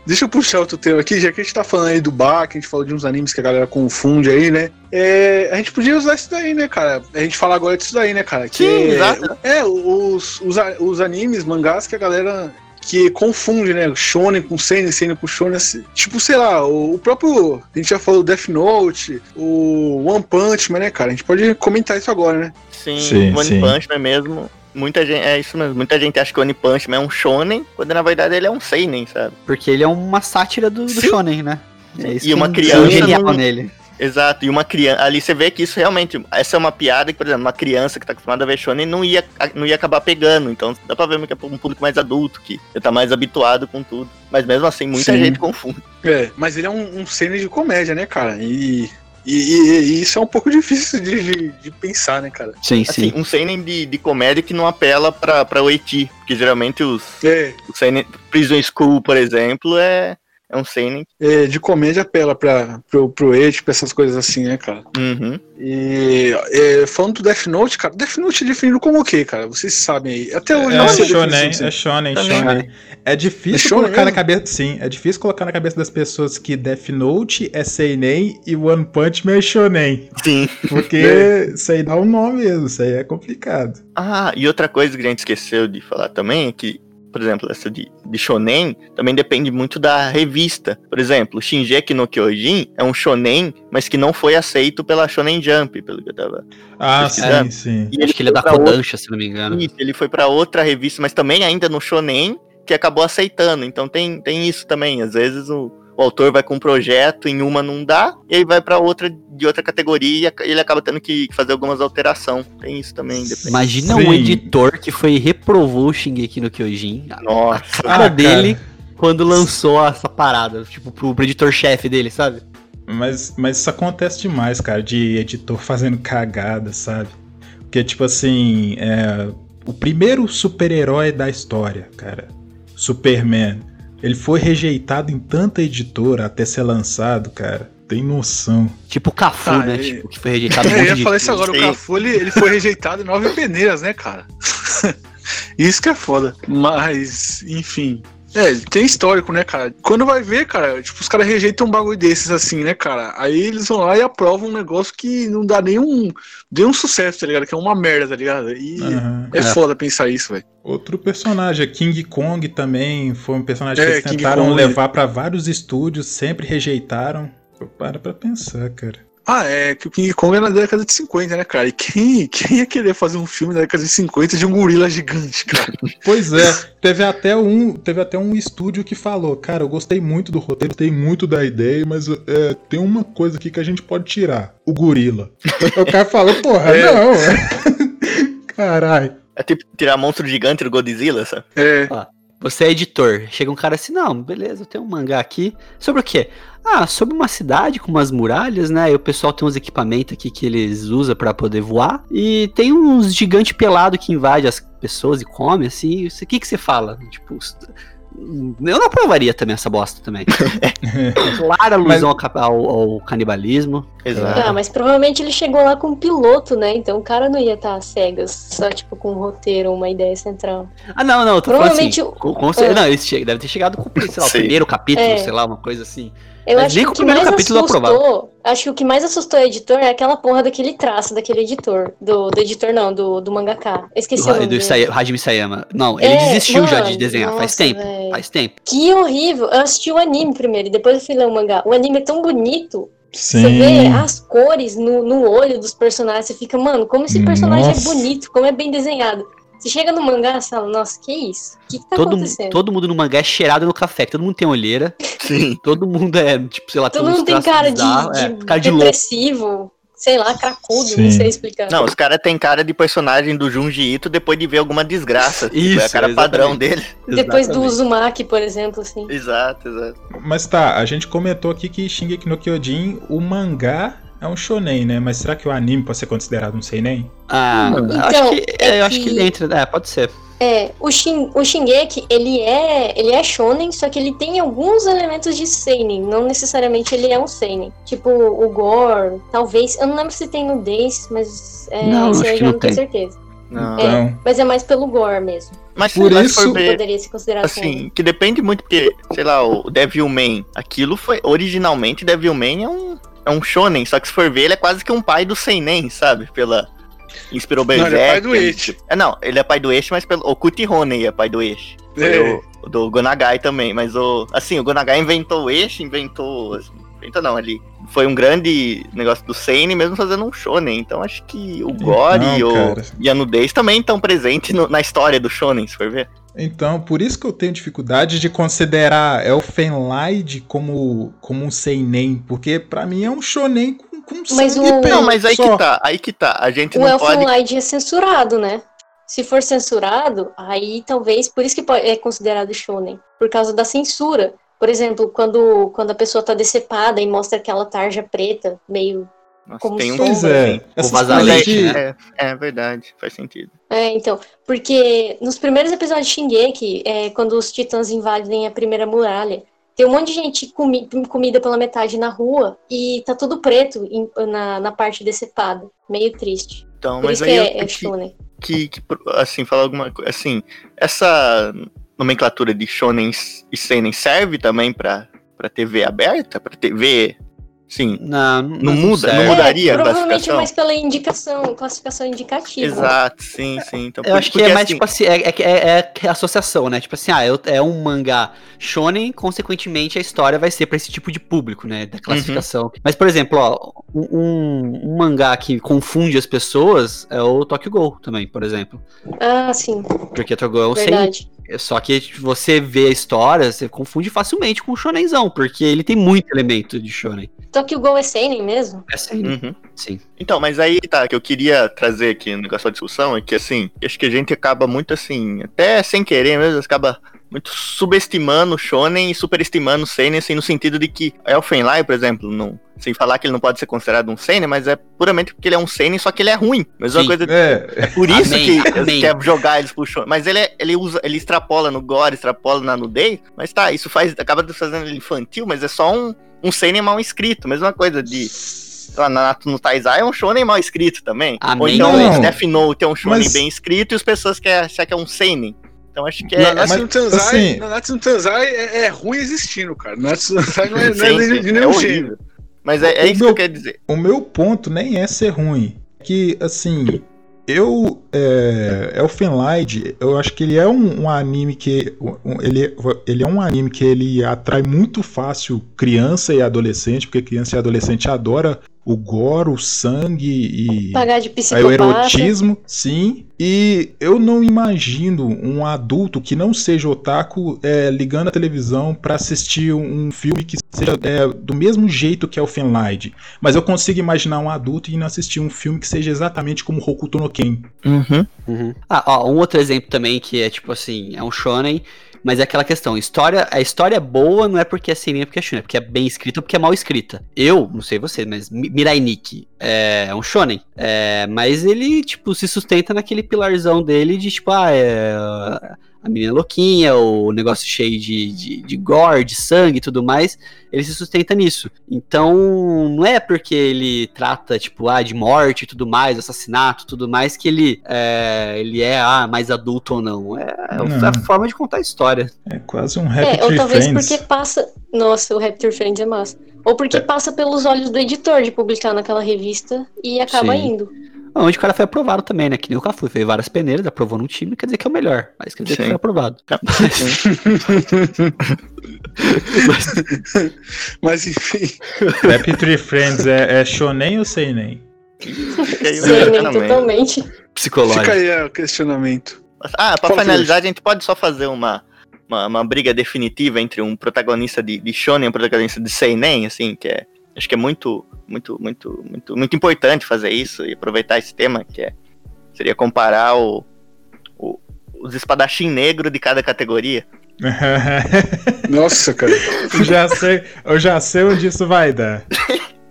Deixa eu puxar outro tema aqui, já que a gente tá falando aí do Bach, a gente falou de uns animes que a galera confunde aí, né? É, a gente podia usar isso daí, né, cara? A gente fala agora disso daí, né, cara? Que Sim, é, exato. É, os, os, os animes, mangás que a galera que confunde, né? Shonen com Seinen, Seinen com Shonen. assim, Tipo, sei lá, o, o próprio. A gente já falou Death Note, o One Punch Man, né, cara? A gente pode comentar isso agora, né? Sim, Sim, o One sim. Punch Man mesmo. Muita gente, é isso mesmo. Muita gente acha que o One Punch Man é um shonen, quando na verdade ele é um seinen, sabe? Porque ele é uma sátira do, do. Shonen, né? É isso E uma que é criança genial não- nele. Exato, e uma criança. Ali você vê que isso realmente. Essa é uma piada que, por exemplo, uma criança que tá acostumada a ver shonen não ia, não ia acabar pegando. Então dá pra ver que é um público mais adulto, que já tá mais habituado com tudo. Mas mesmo assim, muita Sim. gente confunde. É, mas ele é um, um Seinen de comédia, né, cara? E. E, e- e isso é um pouco difícil de, de, de pensar, né, cara? Sim, Assim, sim. um seinen de, de comédia que não apela pra, pra o eti. Porque geralmente os, É, os seinen. Prison School, por exemplo, é, é um seinen. é, de comédia apela pra, pro, pro age, pra essas coisas assim, né, cara? Uhum. E é, falando do Death Note, cara, Death Note é definido como o quê, cara? Vocês sabem aí. Até hoje eu É não a shonen, definição, é assim. shonen, shonen. É difícil É shonen colocar na mesmo? cabeça, sim, é difícil colocar na cabeça das pessoas que Death Note é seinen e One Punch Man é shonen, Sim. porque É. isso aí dá um nome mesmo, isso aí é complicado. Ah, e outra coisa que a gente esqueceu de falar também é que, por exemplo, essa de, de shonen também depende muito da revista. Por exemplo, Shinjeki no Kyojin é um shonen, mas que não foi aceito pela Shonen Jump, pelo que eu tava. Ah, Pesquisando. sim, sim. E Acho que ele é da pra outra- Kodansha, se não me engano. Isso, ele foi pra outra revista, mas também ainda no shonen, que acabou aceitando. Então tem, tem isso também. Às vezes o, o autor vai com um projeto, em uma não dá, e aí vai pra outra de outra categoria e ele acaba tendo que fazer algumas alterações. Tem isso também, depende. Imagina Sim. um editor que foi reprovou o Shingeki no Kyojin. A Nossa. cara Ah, dele quando lançou essa parada, tipo, pro, pro editor-chefe dele, sabe? Mas, mas isso acontece demais, cara, de editor fazendo cagada, sabe? Porque, tipo assim, é, o primeiro super-herói da história, cara, Superman, ele foi rejeitado em tanta editora até ser lançado, cara. Tem noção. Tipo o Cafu, Ah, né? ele- Tipo, que foi rejeitado É, eu ia falar isso agora, o. Cafu ele, ele foi rejeitado em nove peneiras, né, cara? isso que é foda. Mas, enfim. É, tem histórico, né, cara? Quando vai ver, cara, tipo, os caras rejeitam um bagulho desses assim, né, cara? Aí eles vão lá e aprovam um negócio que não dá nenhum, nenhum sucesso, tá ligado? Que é uma merda, tá ligado? E Aham. é, É. foda pensar isso, velho. Outro personagem, King Kong também, foi um personagem É, que eles King tentaram Kong. levar pra vários estúdios, sempre rejeitaram. Para pra pensar, cara. Ah, é que o King Kong é na década de 50, né, cara? E quem, quem ia querer fazer um filme na década de 50 de um gorila gigante, cara? Pois é, teve até um, teve até um estúdio que falou, cara, eu gostei muito do roteiro, gostei muito da ideia, mas é, tem uma coisa aqui que a gente pode tirar, o gorila. o cara falou, porra, É. não. Caralho. É tipo tirar monstro gigante do Godzilla, sabe? É, Você é editor. Chega um cara assim, não, beleza, eu tenho um mangá aqui. Sobre o quê? Ah, sobre uma cidade com umas muralhas, né? E o pessoal tem uns equipamentos aqui que eles usam pra poder voar. E tem uns gigante pelado que invade as pessoas e come, assim. O que, que você fala? Tipo, eu não aprovaria também essa bosta também. Clara alusão ao, ca- ao- ao canibalismo. Exato. Ah, mas provavelmente ele chegou lá com um piloto, né? Então o cara não ia estar às cegas, só tipo com um roteiro, uma ideia central. Ah, não, não, tô falando assim. Provavelmente o- Com, com é. Não, che- deve ter chegado com sei lá, o primeiro capítulo, É. sei lá, uma coisa assim. Eu Mas acho nem que o que primeiro mais capítulo aprovava. assustou, acho que o que mais assustou o editor é aquela porra daquele traço, daquele editor. Do, do editor não, do, do mangaka. Eu esqueci Do, o nome do. Isaya- Hajime Sayama. Não, ele É, desistiu já de mano, desenhar, faz nossa, tempo. véi. Faz tempo. Que horrível. Eu assisti o anime primeiro, e depois eu fui ler o mangá. O anime é tão bonito. Sim. Você vê as cores no, no olho dos personagens, você fica, mano, como esse personagem Nossa. é bonito, como é bem desenhado. Você chega no mangá e fala, nossa, que isso? O que, que tá Todo, acontecendo? todo mundo no mangá é cheirado no café, que todo mundo tem olheira. Sim. Todo mundo é, tipo, sei lá, Todo mundo tem cara de, bizarros, é, de cara de louco. depressivo, sei lá, cracudo, Sim. não sei explicar. Não, os caras têm cara de personagem do Junji Ito depois de ver alguma desgraça. Tipo, é Isso, a cara exatamente. padrão dele. Depois do Exatamente. Uzumaki, por exemplo, assim. Exato, exato. Mas tá, a gente comentou aqui que Shingeki no Kyojin, o mangá é um shonen, né? Mas será que o anime pode ser considerado um seinen? Ah, eu Então, acho que, é eu acho que que- ele entra. É, pode ser. É, o, Shin, o Shingeki, ele é, ele é shonen, só que ele tem alguns elementos de seinen, não necessariamente ele é um seinen. Tipo, o gore, talvez, eu não lembro se tem nudez, mas é, Não, acho eu que já não não tenho certeza. Não. Então, Mas é mais pelo gore mesmo. Mas Por nós isso- ver, Poderia se considerar seinen. assim, que depende muito, porque, sei lá, o Devilman, aquilo foi, originalmente, Devilman é um, é um shonen, só que se for ver, ele é quase que um pai do Seinen, sabe? Pela... Inspirou Não, Berserk. ele é pai do Eiichi. É, não, ele é pai do Eishi, mas pelo... O Kuti Honey é pai do Eishi. É. o, do Gonagai também, mas o... Assim, o Gonagai inventou o Eishi, inventou... Inventou não, ele foi um grande negócio do Seinen, mesmo fazendo um shonen. Então acho que o gore Então, e, o, cara. e a nudez também estão presentes no- na história do shonen, se for ver. Então, por isso que eu tenho dificuldade de considerar Elfenlied como, como um seinen, porque pra mim é um shonen com, com Mas sangue o- Não, mas aí só. que tá, aí que tá. A gente O não pode. Elfenlied é censurado, né? Se for censurado, aí talvez, por isso que pode- é considerado shonen, por causa da censura. Por exemplo, quando, quando a pessoa tá decepada e mostra aquela tarja preta, meio Nossa, tem um Pois sombra. é, essas vazamento, coisas de... né? É, é verdade, faz sentido. É, então, porque nos primeiros episódios de Shingeki, é, quando os titãs invadem a primeira muralha, tem um monte de gente comi comida pela metade na rua e tá tudo preto em- na, na parte decepada. Meio triste. Então, Por mas isso que aí é, é shonen. que, que, assim, falar alguma coisa. Assim, essa nomenclatura de shonen e seinen serve também pra, pra TV aberta? Pra TV. Sim. Não, Não muda, não mudaria a É, provavelmente é classificação? mais pela indicação, classificação indicativa. Exato, sim, sim. Então, Eu por- acho que é mais assim, tipo assim, é, é, é, é associação, né? Tipo assim, ah, eu- é um mangá shonen, consequentemente a história vai ser pra esse tipo de público, né? Da classificação. Mas, por exemplo, ó, um, um mangá que confunde as pessoas é o Tokyo Ghoul também, por exemplo. Ah, sim, Porque Tokyo Ghoul é um verdade. Só que você vê a história, você confunde facilmente com o shonenzão, porque ele tem muito elemento de shonen. Tokyo Ghoul é seinen mesmo? É seinen, Uhum. sim. Então, mas aí tá, que eu queria trazer aqui no negócio da discussão é que assim, acho que a gente acaba muito assim, até sem querer mesmo, acaba muito subestimando o Shonen e superestimando o Seinen, assim, no sentido de que Elfenlight, por exemplo, não, sem falar que ele não pode ser considerado um Seinen, mas é puramente porque ele é um Seinen, só que ele é ruim. Mesma Sim. coisa É, é por isso Amém, que amém. quer jogar eles pro show. Mas ele, é- ele usa, ele extrapola no gore, extrapola na nudez. Mas tá, isso faz, acaba fazendo ele infantil, mas é só um, um seinen mal escrito. Mesma coisa de. lá, Naruto no Taizai é um shonen mal escrito também. Ou Amém. então Não. Death Note é um shonen Mas- bem escrito e as pessoas querem achar que é um seinen. Então acho que é. Nanatsu no Tanzai, assim- Nanatsu no Tanzai é, é ruim existindo, cara. Nanatsu no Tanzai não é, não é Sim, de, sim, de é nenhum horrível. gênero. Mas é, é isso que meu- eu quero dizer. O meu ponto nem é ser ruim. Que, assim, eu. É, Elfenlight, eu acho que ele é um, um anime que. um- ele, ele é um anime que ele atrai muito fácil criança e adolescente, porque criança e adolescente adora o gore, o sangue e. Pagar de Aí o erotismo, sim. E eu não imagino um adulto que não seja otaku é, ligando a televisão pra assistir um filme que seja é, do mesmo jeito que é o Fenlight. Mas eu consigo imaginar um adulto e não assistir um filme que seja exatamente como Hokuto no Ken. Uhum. Ah, ó, um outro exemplo também que é tipo assim, é um shonen, mas é aquela questão, história, a história é boa não é porque é é porque é shonen, é porque é bem escrita porque é mal escrita. Eu, não sei você, mas Mi- Mirai Nikki é um shonen, é, mas ele, tipo, se sustenta naquele pilarzão dele de, tipo, ah, é a menina louquinha, o negócio cheio de, de, de gore, de sangue e tudo mais, ele se sustenta nisso. Então, não é porque ele trata, tipo, ah, de morte e tudo mais, assassinato e tudo mais, que ele é, ele é ah, mais adulto ou não. É, é Não. a forma de contar a história. É quase um É, Happy ou Tree talvez Friends. porque passa. Nossa, o Raptor Friends é massa. Ou porque passa pelos olhos do editor de publicar naquela revista e acaba Sim. indo. Onde o cara foi aprovado também, né? Que nem o Cafu, fez várias peneiras, aprovou num time, quer dizer que é o melhor. Mas quer dizer que Sim. foi aprovado. Mas enfim. Happy Tree Friends é, é shonen ou seinen? Seinen totalmente. Psicológico. Fica aí o questionamento. Ah, pra Fala, finalizar, a gente pode só fazer uma, uma, uma briga definitiva entre um protagonista de, de Shonen e um protagonista de Seinen, assim, que é. Acho que é muito, muito, muito, muito, muito importante fazer isso e aproveitar esse tema, que é. Seria comparar o, o- os espadachim negro de cada categoria. Nossa, cara. eu, já sei, eu já sei onde isso vai dar.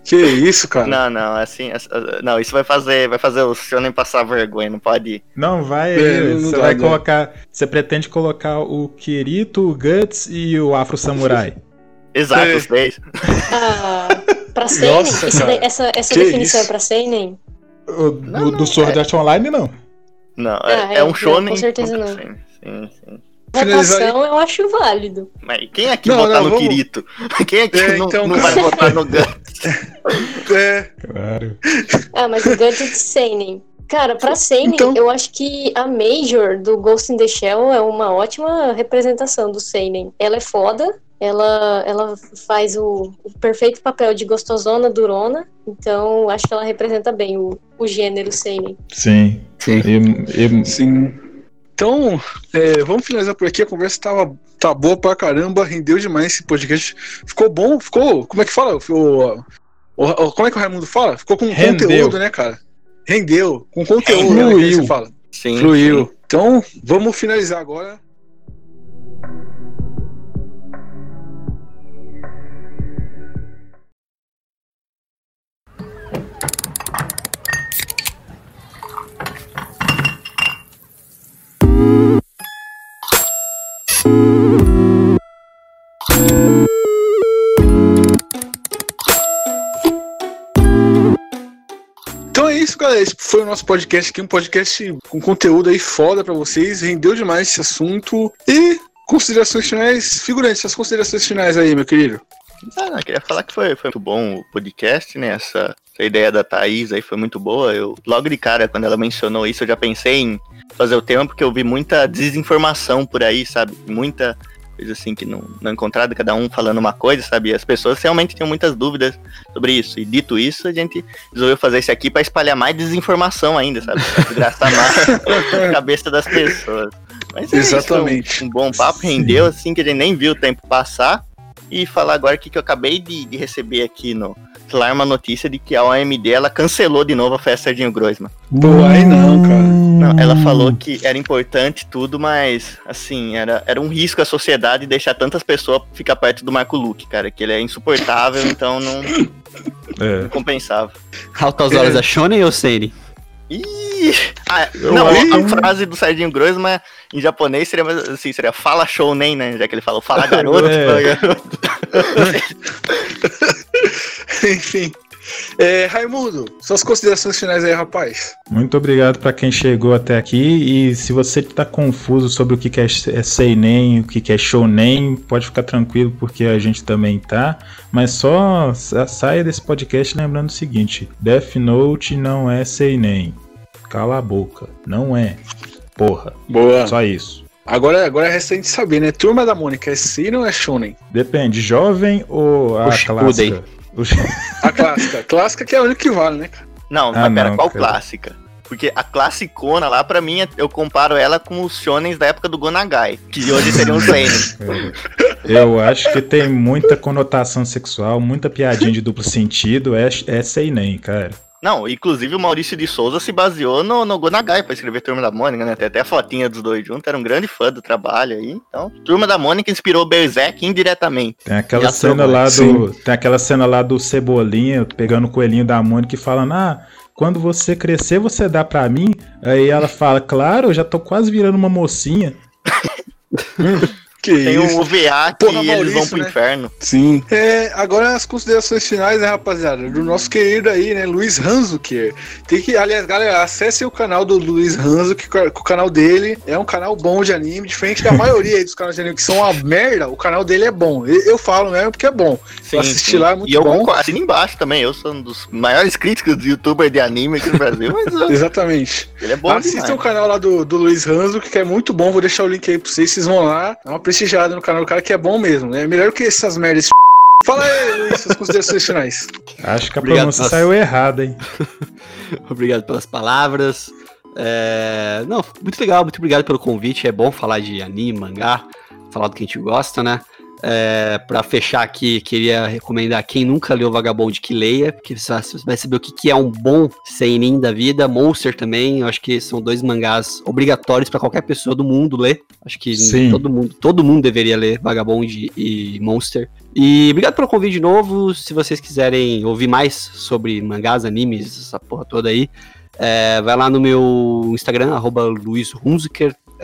Que isso, cara. Não, não, assim, as- as- não, isso vai fazer, vai fazer o Shonen passar vergonha, não pode. Não vai, É, não você dá, vai né? colocar. Você pretende colocar o Kirito, o Guts e o Afro Samurai. Exato, É. os três. Ah, pra Seinen? Nossa, essa essa Que definição isso? é pra Seinen? O, Não, do, não, do Sword é. Art Online, não. Não, Ah, é, é, é um Shonen. com certeza não. Sim, sim. Aí. Votação eu acho válido. Mas quem aqui Não, votar não, no vamos- Kirito? Quem aqui É, não, então, não vai votar no Guts? É, Claro. Ah, mas o Guts é de Seinen. Cara, pra Seinen, Então- eu acho que a Major do Ghost in the Shell é uma ótima representação do Seinen. Ela é foda, ela, ela faz o, o perfeito papel de gostosona durona, então acho que ela representa bem o, o gênero Seinen. Sim. Sim. E- e- sim. Então, é, vamos finalizar por aqui. A conversa tava, tá boa pra caramba, rendeu demais esse podcast. Ficou bom, ficou. Como é que fala? Ficou, o- o- como é que o Raimundo fala? Ficou com Rendeu. conteúdo, né, cara? Rendeu. Com conteúdo, né? Fluiu. fala. Sim. Fluiu. Então, vamos finalizar agora. Então é isso, galera. Esse foi o nosso podcast aqui, um podcast com conteúdo aí foda pra vocês. Rendeu demais esse assunto. E considerações finais, figurantes, as considerações finais aí, meu querido. Ah, não, queria falar que foi, foi muito bom o podcast, né? Essa, essa ideia da Thaís aí foi muito boa. Eu, logo de cara, quando ela mencionou isso, eu já pensei em fazer o tema, porque eu vi muita desinformação por aí, sabe? Muita coisa assim que não, não encontrada, cada um falando uma coisa, sabe? As pessoas realmente tinham muitas dúvidas sobre isso. E dito isso, a gente resolveu fazer isso aqui pra espalhar mais desinformação ainda, sabe? Pra mais a cabeça das pessoas. Mas é isso, Exatamente. um, um bom papo, rendeu assim que a gente nem viu o tempo passar. E falar agora que, que eu acabei de, de receber aqui no celular uma notícia de que a OMD ela cancelou de novo a festa Sardinho Groisman. Pô, aí não, cara. Não, ela falou que era importante tudo, mas assim, era, era um risco à sociedade deixar tantas pessoas ficar perto do Marco Luque, cara, que ele é insuportável, então não, É. não compensava. Altas horas da Shonen ou Seinen? Ih! Ah, não, a frase do Sardinho Groisman em japonês seria mais assim, seria fala shounen, né? Já que ele falou fala garoto. É. fala garoto. Enfim. É, Raimundo, suas considerações finais aí, rapaz. Muito obrigado para quem chegou até aqui. E se você está confuso sobre o que é é seinen, o que é shounen, pode ficar tranquilo porque a gente também tá. Mas só sa- saia desse podcast lembrando o seguinte: Death Note não é seinen. Cala a boca, não é. Porra, Boa. só isso. Agora, agora resta a gente saber, né? Turma da Mônica, é Seinen ou é Shonen? Depende, jovem ou a clássica? A clássica. clássica que é a única que vale, né, cara? Não, Ah, mas pera, não, qual cara. clássica? Porque a classicona lá, pra mim, eu comparo ela com os shonens da época do Gonagai, que hoje seriam os seinen. Eu acho que tem muita conotação sexual, muita piadinha de duplo sentido. É, é seinen, cara. Não, inclusive o Maurício de Souza se baseou no, no Gonagai pra escrever Turma da Mônica, né? Tem até a fotinha dos dois juntos, era um grande fã do trabalho aí. Então, Turma da Mônica inspirou Berserk indiretamente. Tem aquela cena lá do. sim. Tem aquela cena lá do Cebolinha pegando o coelhinho da Mônica e falando: Ah, quando você crescer, você dá pra mim. Aí ela fala, claro, eu já tô quase virando uma mocinha. Que Tem isso. um UVA que Porra, eles vão pro né? inferno. Sim. É, agora as considerações finais, né, rapaziada? Do nosso querido aí, né, Luiz Hanzuker. Tem que, aliás, galera, acesse o canal do Luiz Hanzuker, que o canal dele é um canal bom de anime, diferente da maioria aí dos canais de anime que são uma merda, o canal dele é bom. Eu, eu falo mesmo porque é bom. Sim, assisti lá, é muito e eu bom. assino embaixo também. Eu sou um dos maiores críticos de youtuber de anime aqui no Brasil, mas Exatamente. ele é bom Assistam o canal lá do, do Luiz Hanzuker, que é muito bom. Vou deixar o link aí pra vocês. Vocês vão lá, dá uma prestigiada no canal do cara que é bom mesmo. né? É melhor que essas merdas. Fala aí, Luiz, suas considerações finais. Acho que a Obrigado, pronúncia nossa. saiu errada, hein? Obrigado pelas palavras. É, não, muito legal, muito obrigado pelo convite. É bom falar de anime, mangá, falar do que a gente gosta, né? É, para fechar aqui, queria recomendar quem nunca leu Vagabond que leia, porque você vai saber o que, é um bom seinen da vida. Monster também, eu acho que são dois mangás obrigatórios para qualquer pessoa do mundo ler. Acho que Sim. todo mundo, todo mundo deveria ler Vagabond e Monster. E obrigado pelo convite de novo. Se vocês quiserem ouvir mais sobre mangás, animes, essa porra toda aí, é, vai lá no meu Instagram, arroba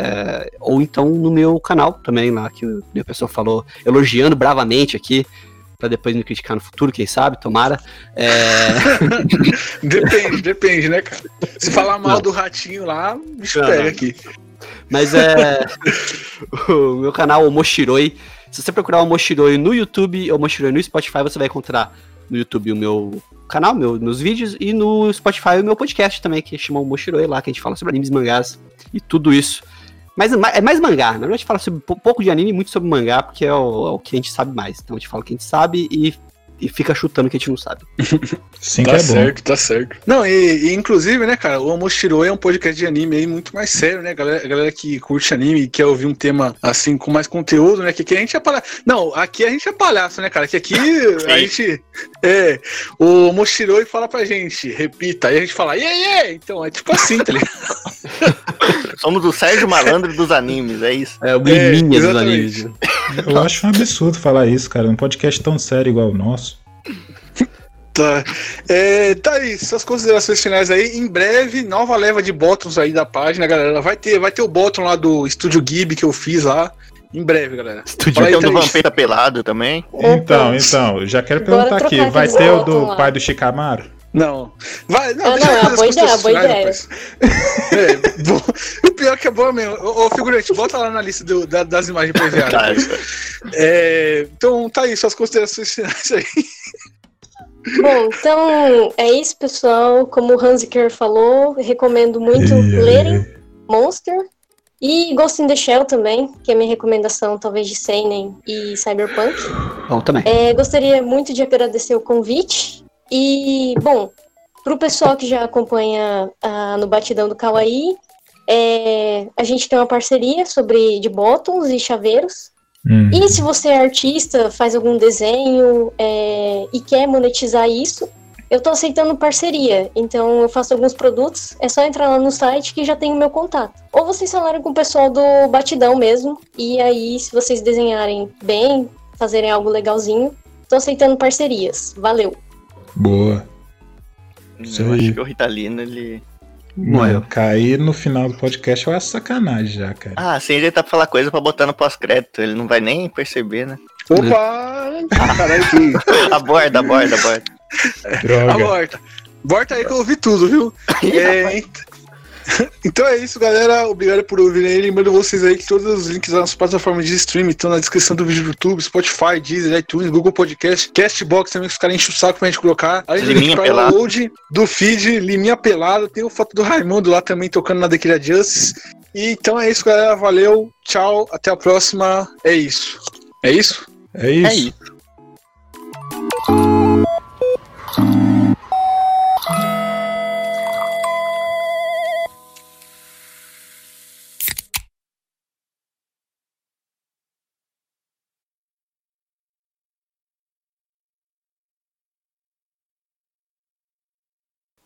é, ou então no meu canal também, lá que o a pessoa falou, elogiando bravamente aqui, pra depois me criticar no futuro, quem sabe, tomara. É, Depende, depende, né, cara? Se falar mal Não. do ratinho lá, pega não. aqui. mas é. o meu canal, o Moshiroi. Se você procurar o Moshiroi no YouTube ou Moshiroi no Spotify, você vai encontrar no YouTube o meu canal, meu, meus vídeos, e no Spotify o meu podcast também, que chama o Moshiroi lá, que a gente fala sobre animes, mangás e tudo isso. Mas é mais mangá, na verdade a gente fala sobre um pouco de anime e muito sobre mangá, porque é o, é o que a gente sabe mais. Então a gente fala o que a gente sabe e, e fica chutando o que a gente não sabe. Sim, Tá é bom. certo, tá certo. Não, e, e inclusive, né, cara, o Amoshiroi é um podcast de anime aí muito mais sério, né? Galera, galera que curte anime e quer ouvir um tema assim com mais conteúdo, né? Que aqui a gente é palhaço. Não, aqui a gente é palhaço, né, cara? Que aqui a gente. É. O Amoshiroi fala pra gente, repita, aí a gente fala, yeah, yeah! Então, é tipo assim, tá ligado? Somos o Sérgio Malandro dos animes, é isso. É o É, Liminha dos animes. Eu acho um absurdo falar isso, cara. Um podcast tão sério igual o nosso. Tá. É, tá aí, suas considerações finais aí. Em breve, nova leva de bottoms aí da página, galera. Vai ter, vai ter o bottom lá do Estúdio Ghibli que eu fiz lá. Em breve, galera. Estúdio Tem o do. Vampeta Pelado também. Então, então, já quero perguntar aqui. Vai ter o do lá. pai do Chicamaro? Não. Vai, não, Ah, deixa não, é uma boa ideia, boa ideia. É, bom, o pior que é boa mesmo. Ô, ô, figurante, bota lá na lista do- da- das imagens pra enviar. Cara, É, então, tá aí, suas considerações finais aí. Bom, então é isso, pessoal. Como o Hanziker falou, recomendo muito lerem Monster e Ghost in the Shell também, que é a minha recomendação, talvez de Seinen e Cyberpunk. Bom também. É, gostaria muito de agradecer o convite. E, bom, para o pessoal que já acompanha ah, no Batidão do Kawaii, é, a gente tem uma parceria sobre de bottoms e chaveiros. Hum. E se você é artista, faz algum desenho é, e quer monetizar isso, eu tô aceitando parceria. Então eu faço alguns produtos, é só entrar lá no site que já tem o meu contato. Ou vocês falarem com o pessoal do Batidão mesmo, e aí se vocês desenharem bem, fazerem algo legalzinho, tô aceitando parcerias. Valeu! Boa. Isso eu aí. acho que o Ritalino, ele. Mano, cair no final do podcast eu acho sacanagem já, cara. Ah, sem jeito pra falar coisa pra botar no pós-crédito. Ele não vai nem perceber, né? Opa! Caralho, que. Aborda, aborda, aborda. Droga. Aborta. Aborta aí que eu ouvi tudo, viu? É, então é isso, galera. Obrigado por ouvirem aí. Lembrando vocês aí que todos os links das plataformas de streaming estão na descrição do vídeo do YouTube, Spotify, Deezer, iTunes, Google Podcast, Castbox também, que os caras enchem o saco pra gente colocar. Além link pelado. download do feed, Liminha Pelado. Tem o foto do Raimundo lá também tocando na Dequilha Justice. E então é isso, galera. Valeu, tchau, até a próxima. É isso. É isso? É isso. É isso.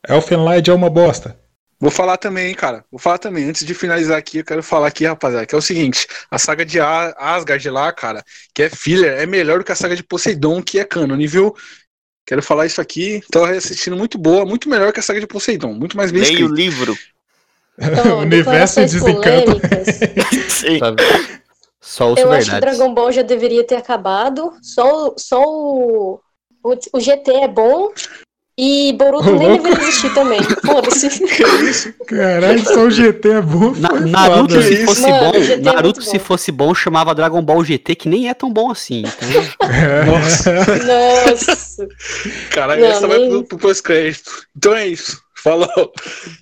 Elfenlight é uma bosta. Vou falar também, hein, cara. Vou falar também. Antes de finalizar aqui, eu quero falar aqui, rapaziada, que é o seguinte: a saga de Asgard lá, cara, que é filler, é melhor do que a saga de Poseidon, que é canon, viu? Quero falar isso aqui. Tô assistindo muito boa, muito melhor que a saga de Poseidon, muito mais bem Leia o escrito. livro. Então, o universo desencanta. Sim. Sabe? Só ouço Eu acho que verdades. Dragon Ball já deveria ter acabado. Só, o- só o, o, o GT é bom. E Boruto nem louco. deveria existir também. Foda-se. Caralho, só o GT é bom. Na- Naruto, foda. se fosse Mano, bom, GT é Naruto, muito se bom. fosse bom, chamava Dragon Ball GT, que nem é tão bom assim. Então, Nossa, Nossa. caralho, Não, essa vai nem- pro, pro pós-crédito. Então é isso. Falou.